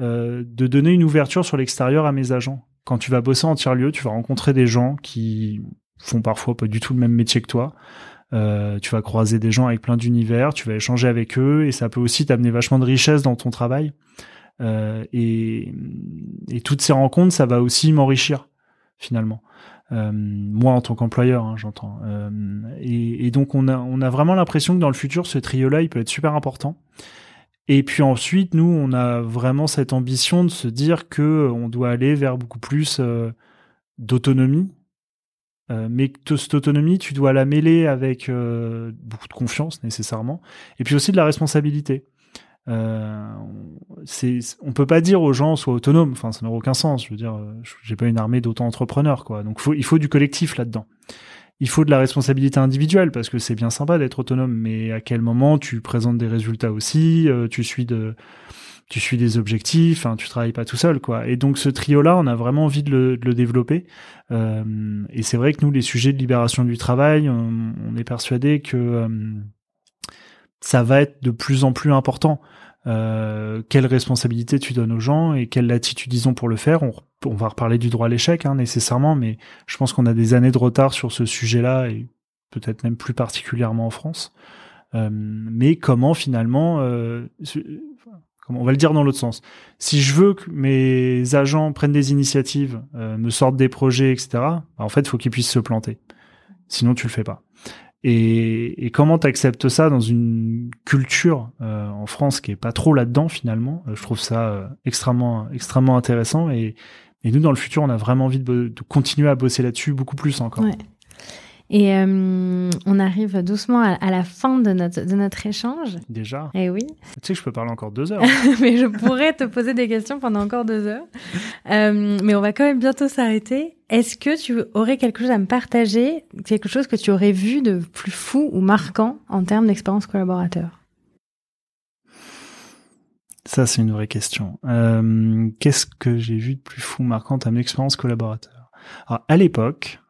euh, de donner une ouverture sur l'extérieur à mes agents. Quand tu vas bosser en tiers-lieu, tu vas rencontrer des gens qui font parfois pas du tout le même métier que toi. Euh, tu vas croiser des gens avec plein d'univers, tu vas échanger avec eux et ça peut aussi t'amener vachement de richesse dans ton travail. Euh, et, et toutes ces rencontres, ça va aussi m'enrichir finalement. Euh, moi en tant qu'employeur, hein, j'entends. Euh, et, donc on a, on a vraiment l'impression que dans le futur, ce trio-là, il peut être super important. Et puis ensuite, nous, on a vraiment cette ambition de se dire que euh, on doit aller vers beaucoup plus d'autonomie. Mais que cette autonomie, tu dois la mêler avec beaucoup de confiance nécessairement, et puis aussi de la responsabilité. Euh, c'est, on peut pas dire aux gens sois autonome. Enfin, ça n'a aucun sens. Je veux dire, euh, j'ai pas une armée d'auto-entrepreneurs, quoi. Donc, il faut du collectif là-dedans. Il faut de la responsabilité individuelle parce que c'est bien sympa d'être autonome, mais à quel moment tu présentes des résultats aussi, euh, tu suis de, tu suis des objectifs, hein, tu travailles pas tout seul, quoi. Et donc ce trio-là, on a vraiment envie de le, de le développer. Euh, et c'est vrai que nous, les sujets de libération du travail, on, est persuadé que ça va être de plus en plus important. Euh, quelle responsabilité tu donnes aux gens et quelle latitude ils ont pour le faire. On, on va reparler du droit à l'échec hein, nécessairement, mais je pense qu'on a des années de retard sur ce sujet-là et peut-être même plus particulièrement en France. Euh, mais comment finalement, euh, comment, on va le dire dans l'autre sens. Si je veux que mes agents prennent des initiatives, euh, me sortent des projets, etc. bah, en fait, il faut qu'ils puissent se planter. Sinon, tu le fais pas. Et, et comment t'acceptes ça dans une culture euh, en France qui est pas trop là-dedans finalement? Euh, Je trouve ça euh, extrêmement extrêmement intéressant et, nous dans le futur on a vraiment envie de, continuer à bosser là-dessus beaucoup plus encore. Et euh, on arrive doucement à, à, la fin de notre, de notre échange. Déjà? Eh oui. Tu sais que je peux parler encore deux heures. [LAUGHS] mais je pourrais te poser des questions pendant encore deux heures. Euh, mais on va quand même bientôt s'arrêter. Est-ce que tu aurais quelque chose à me partager, quelque chose que tu aurais vu de plus fou ou marquant en termes d'expérience collaborateur? Ça, c'est une vraie question. Euh, Qu'est-ce que j'ai vu de plus fou, marquant en termes d'expérience collaborateur? Alors, à l'époque,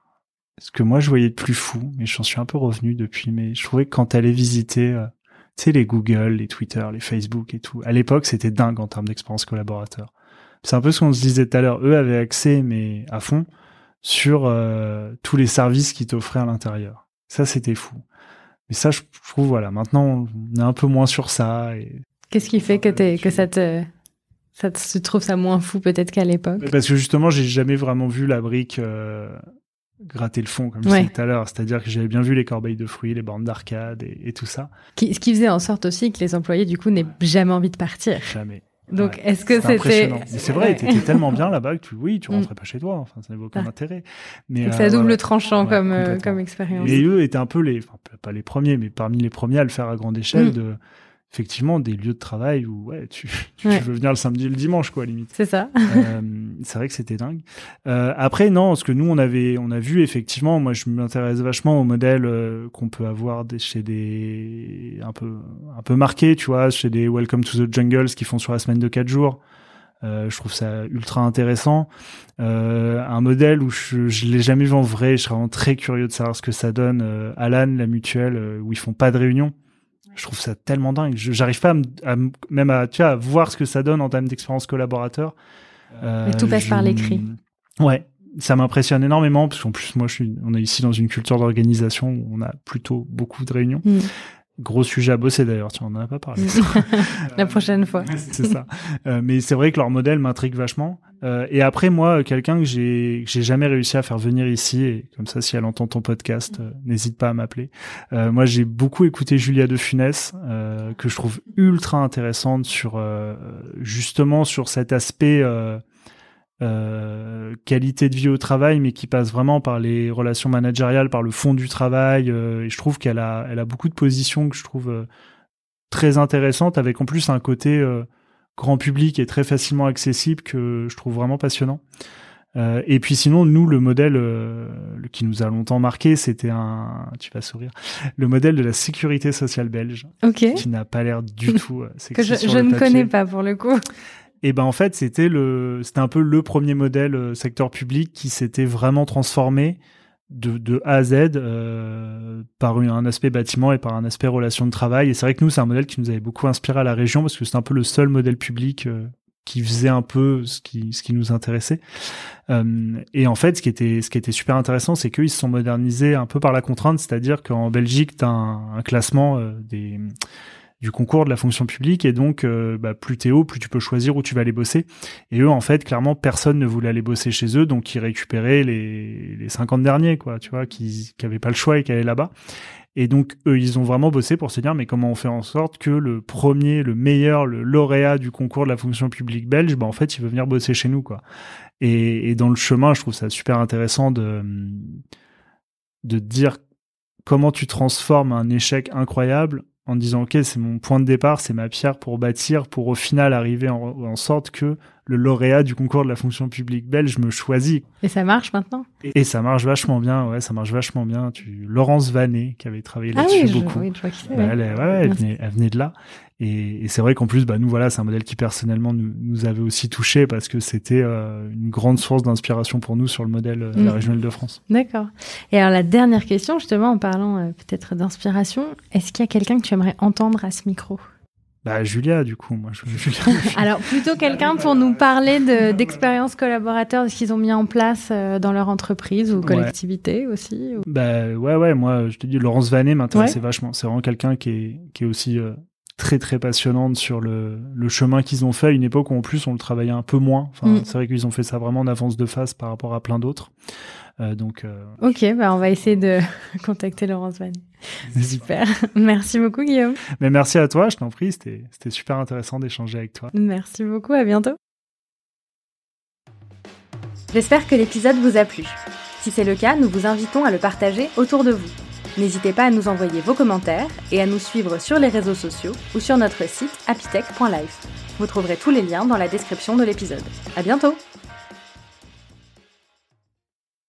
ce que moi je voyais de plus fou, mais j'en suis un peu revenu depuis, mais je trouvais que quand t'allais visiter, euh, tu sais, les Google, les Twitter, les Facebook et tout, à l'époque, c'était dingue en termes d'expérience collaborateur. C'est un peu ce qu'on se disait tout à l'heure. Eux avaient accès, mais à fond, sur euh, tous les services qu'ils t'offraient à l'intérieur. Ça, c'était fou. Mais ça, je trouve, voilà, maintenant, on est un peu moins sur ça. Et... Qu'est-ce qui fait que, es, que ça te... Ça te, tu trouves ça moins fou peut-être qu'à l'époque? Parce que justement, j'ai jamais vraiment vu la brique... Euh gratter le fond, comme je disais tout à l'heure. C'est-à-dire que j'avais bien vu les corbeilles de fruits, les bornes d'arcade et, tout ça. ce qui faisait en sorte aussi que les employés, du coup, n'aient jamais envie de partir. Jamais. Donc, est-ce que c'était. C'est vrai, tu étais [LAUGHS] tellement bien là-bas que tu, oui, tu mm. rentrais pas chez toi. Enfin, ça n'avait aucun ah. intérêt. Mais c'est euh, double tranchant comme, euh, comme expérience. Et eux étaient un peu les, enfin, pas les premiers, mais parmi les premiers à le faire à grande échelle mm. de, effectivement des lieux de travail où ouais, tu, [LAUGHS] tu veux venir le samedi et le dimanche quoi limite. C'est ça. euh, c'est vrai que c'était dingue. Euh, après non, ce que nous on avait on a vu effectivement, moi je m'intéresse vachement au modèle euh, qu'on peut avoir des, chez des un peu un peu marqués, tu vois, chez des Welcome to the Jungles qui font sur la semaine de quatre jours. Euh, je trouve ça ultra intéressant. Euh, un modèle où je, je l'ai jamais vu en vrai. Je serais vraiment très curieux de savoir ce que ça donne. Euh, Alan, la mutuelle, euh, où ils font pas de réunion. Je trouve ça tellement dingue. J'arrive pas à, même à, tu vois, à voir ce que ça donne en termes d'expérience collaborateur. Euh, tout passe par l'écrit. Ouais, ça m'impressionne énormément parce qu'en plus moi je suis, on est ici dans une culture d'organisation où on a plutôt beaucoup de réunions. Mm. Gros sujet à bosser d'ailleurs, tu en as pas parlé. [LAUGHS] La prochaine fois. [LAUGHS] c'est ça. Euh, mais c'est vrai que leur modèle m'intrigue vachement. Euh, et après moi, quelqu'un que j'ai j'ai jamais réussi à faire venir ici, et comme ça, si elle entend ton podcast, euh, n'hésite pas à m'appeler. Euh, moi, j'ai beaucoup écouté Julia de Funès, que je trouve ultra intéressante sur justement sur cet aspect euh, qualité de vie au travail, mais qui passe vraiment par les relations managériales, par le fond du travail. Euh, et je trouve qu'elle a, elle a beaucoup de positions que je trouve euh, très intéressantes, avec en plus un côté grand public et très facilement accessible que je trouve vraiment passionnant. et puis sinon, nous, le modèle qui nous a longtemps marqué, c'était un, tu vas sourire, le modèle de la sécurité sociale belge, qui n'a pas l'air du [LAUGHS] tout que je, je ne connais pas pour le coup. Et ben en fait, c'était le, c'était un peu le premier modèle euh, secteur public qui s'était vraiment transformé de, de A à Z euh, par un aspect bâtiment et par un aspect relation de travail. Et c'est vrai que nous, c'est un modèle qui nous avait beaucoup inspiré à la région parce que c'est un peu le seul modèle public euh, qui faisait un peu ce qui, ce qui nous intéressait. Et en fait, ce qui était, ce qui était super intéressant, c'est qu'ils se sont modernisés un peu par la contrainte, c'est-à-dire qu'en Belgique, tu as un, un, classement des du concours de la fonction publique et donc euh, bah, plus t'es haut, plus tu peux choisir où tu vas aller bosser. Et eux, en fait, clairement, personne ne voulait aller bosser chez eux, donc ils récupéraient les, les 50 derniers, quoi, tu vois, qui, qui avaient pas le choix et qui allaient là-bas. Et donc, eux, ils ont vraiment bossé pour se dire, mais comment on fait en sorte que le premier, le meilleur, le lauréat du concours de la fonction publique belge, bah, en fait, il veut venir bosser chez nous, quoi. Et, et dans le chemin, je trouve ça super intéressant de, de dire comment tu transformes un échec incroyable en disant ok c'est mon point de départ, c'est ma pierre pour bâtir, pour au final arriver en, sorte que le lauréat du concours de la fonction publique belge me choisit. Et ça marche maintenant? Et, ça marche vachement bien, ouais, ça marche vachement bien. Tu, Laurence Vanet qui avait travaillé ah là-dessus beaucoup. oui, bah, elle, ouais, elle, venait, elle, venait, de là. Et, et c'est vrai qu'en plus, bah nous voilà, c'est un modèle qui personnellement nous, nous avait aussi touché parce que c'était euh, une grande source d'inspiration pour nous sur le modèle euh, de la mm. de france D'accord. Et alors la dernière question, justement, en parlant euh, peut-être d'inspiration, est-ce qu'il y a quelqu'un que tu aimerais entendre à ce micro? Bah Julia, du coup, moi. Je, [LAUGHS] Alors plutôt quelqu'un pour nous parler d'expériences collaborateurs, de ce qu'ils ont mis en place dans leur entreprise ou collectivité aussi. Bah ouais, ouais. Moi, je te dis, Laurence Vanet m'intéressait vachement. C'est vraiment quelqu'un qui est qui est aussi très très passionnante sur le, le chemin qu'ils ont fait à une époque où en plus on le travaillait un peu moins. Enfin, mm. c'est vrai qu'ils ont fait ça vraiment en avance de face par rapport à plein d'autres. Euh, donc. Euh, ok, bah on va essayer de [LAUGHS] contacter Laurence Van. Super. [LAUGHS] merci beaucoup Guillaume. Mais merci à toi, je t'en prie. C'était c'était super intéressant d'échanger avec toi. Merci beaucoup. À bientôt. J'espère que l'épisode vous a plu. Si c'est le cas, nous vous invitons à le partager autour de vous. N'hésitez pas à nous envoyer vos commentaires et à nous suivre sur les réseaux sociaux ou sur notre site apitech.life. Vous trouverez tous les liens dans la description de l'épisode. À bientôt!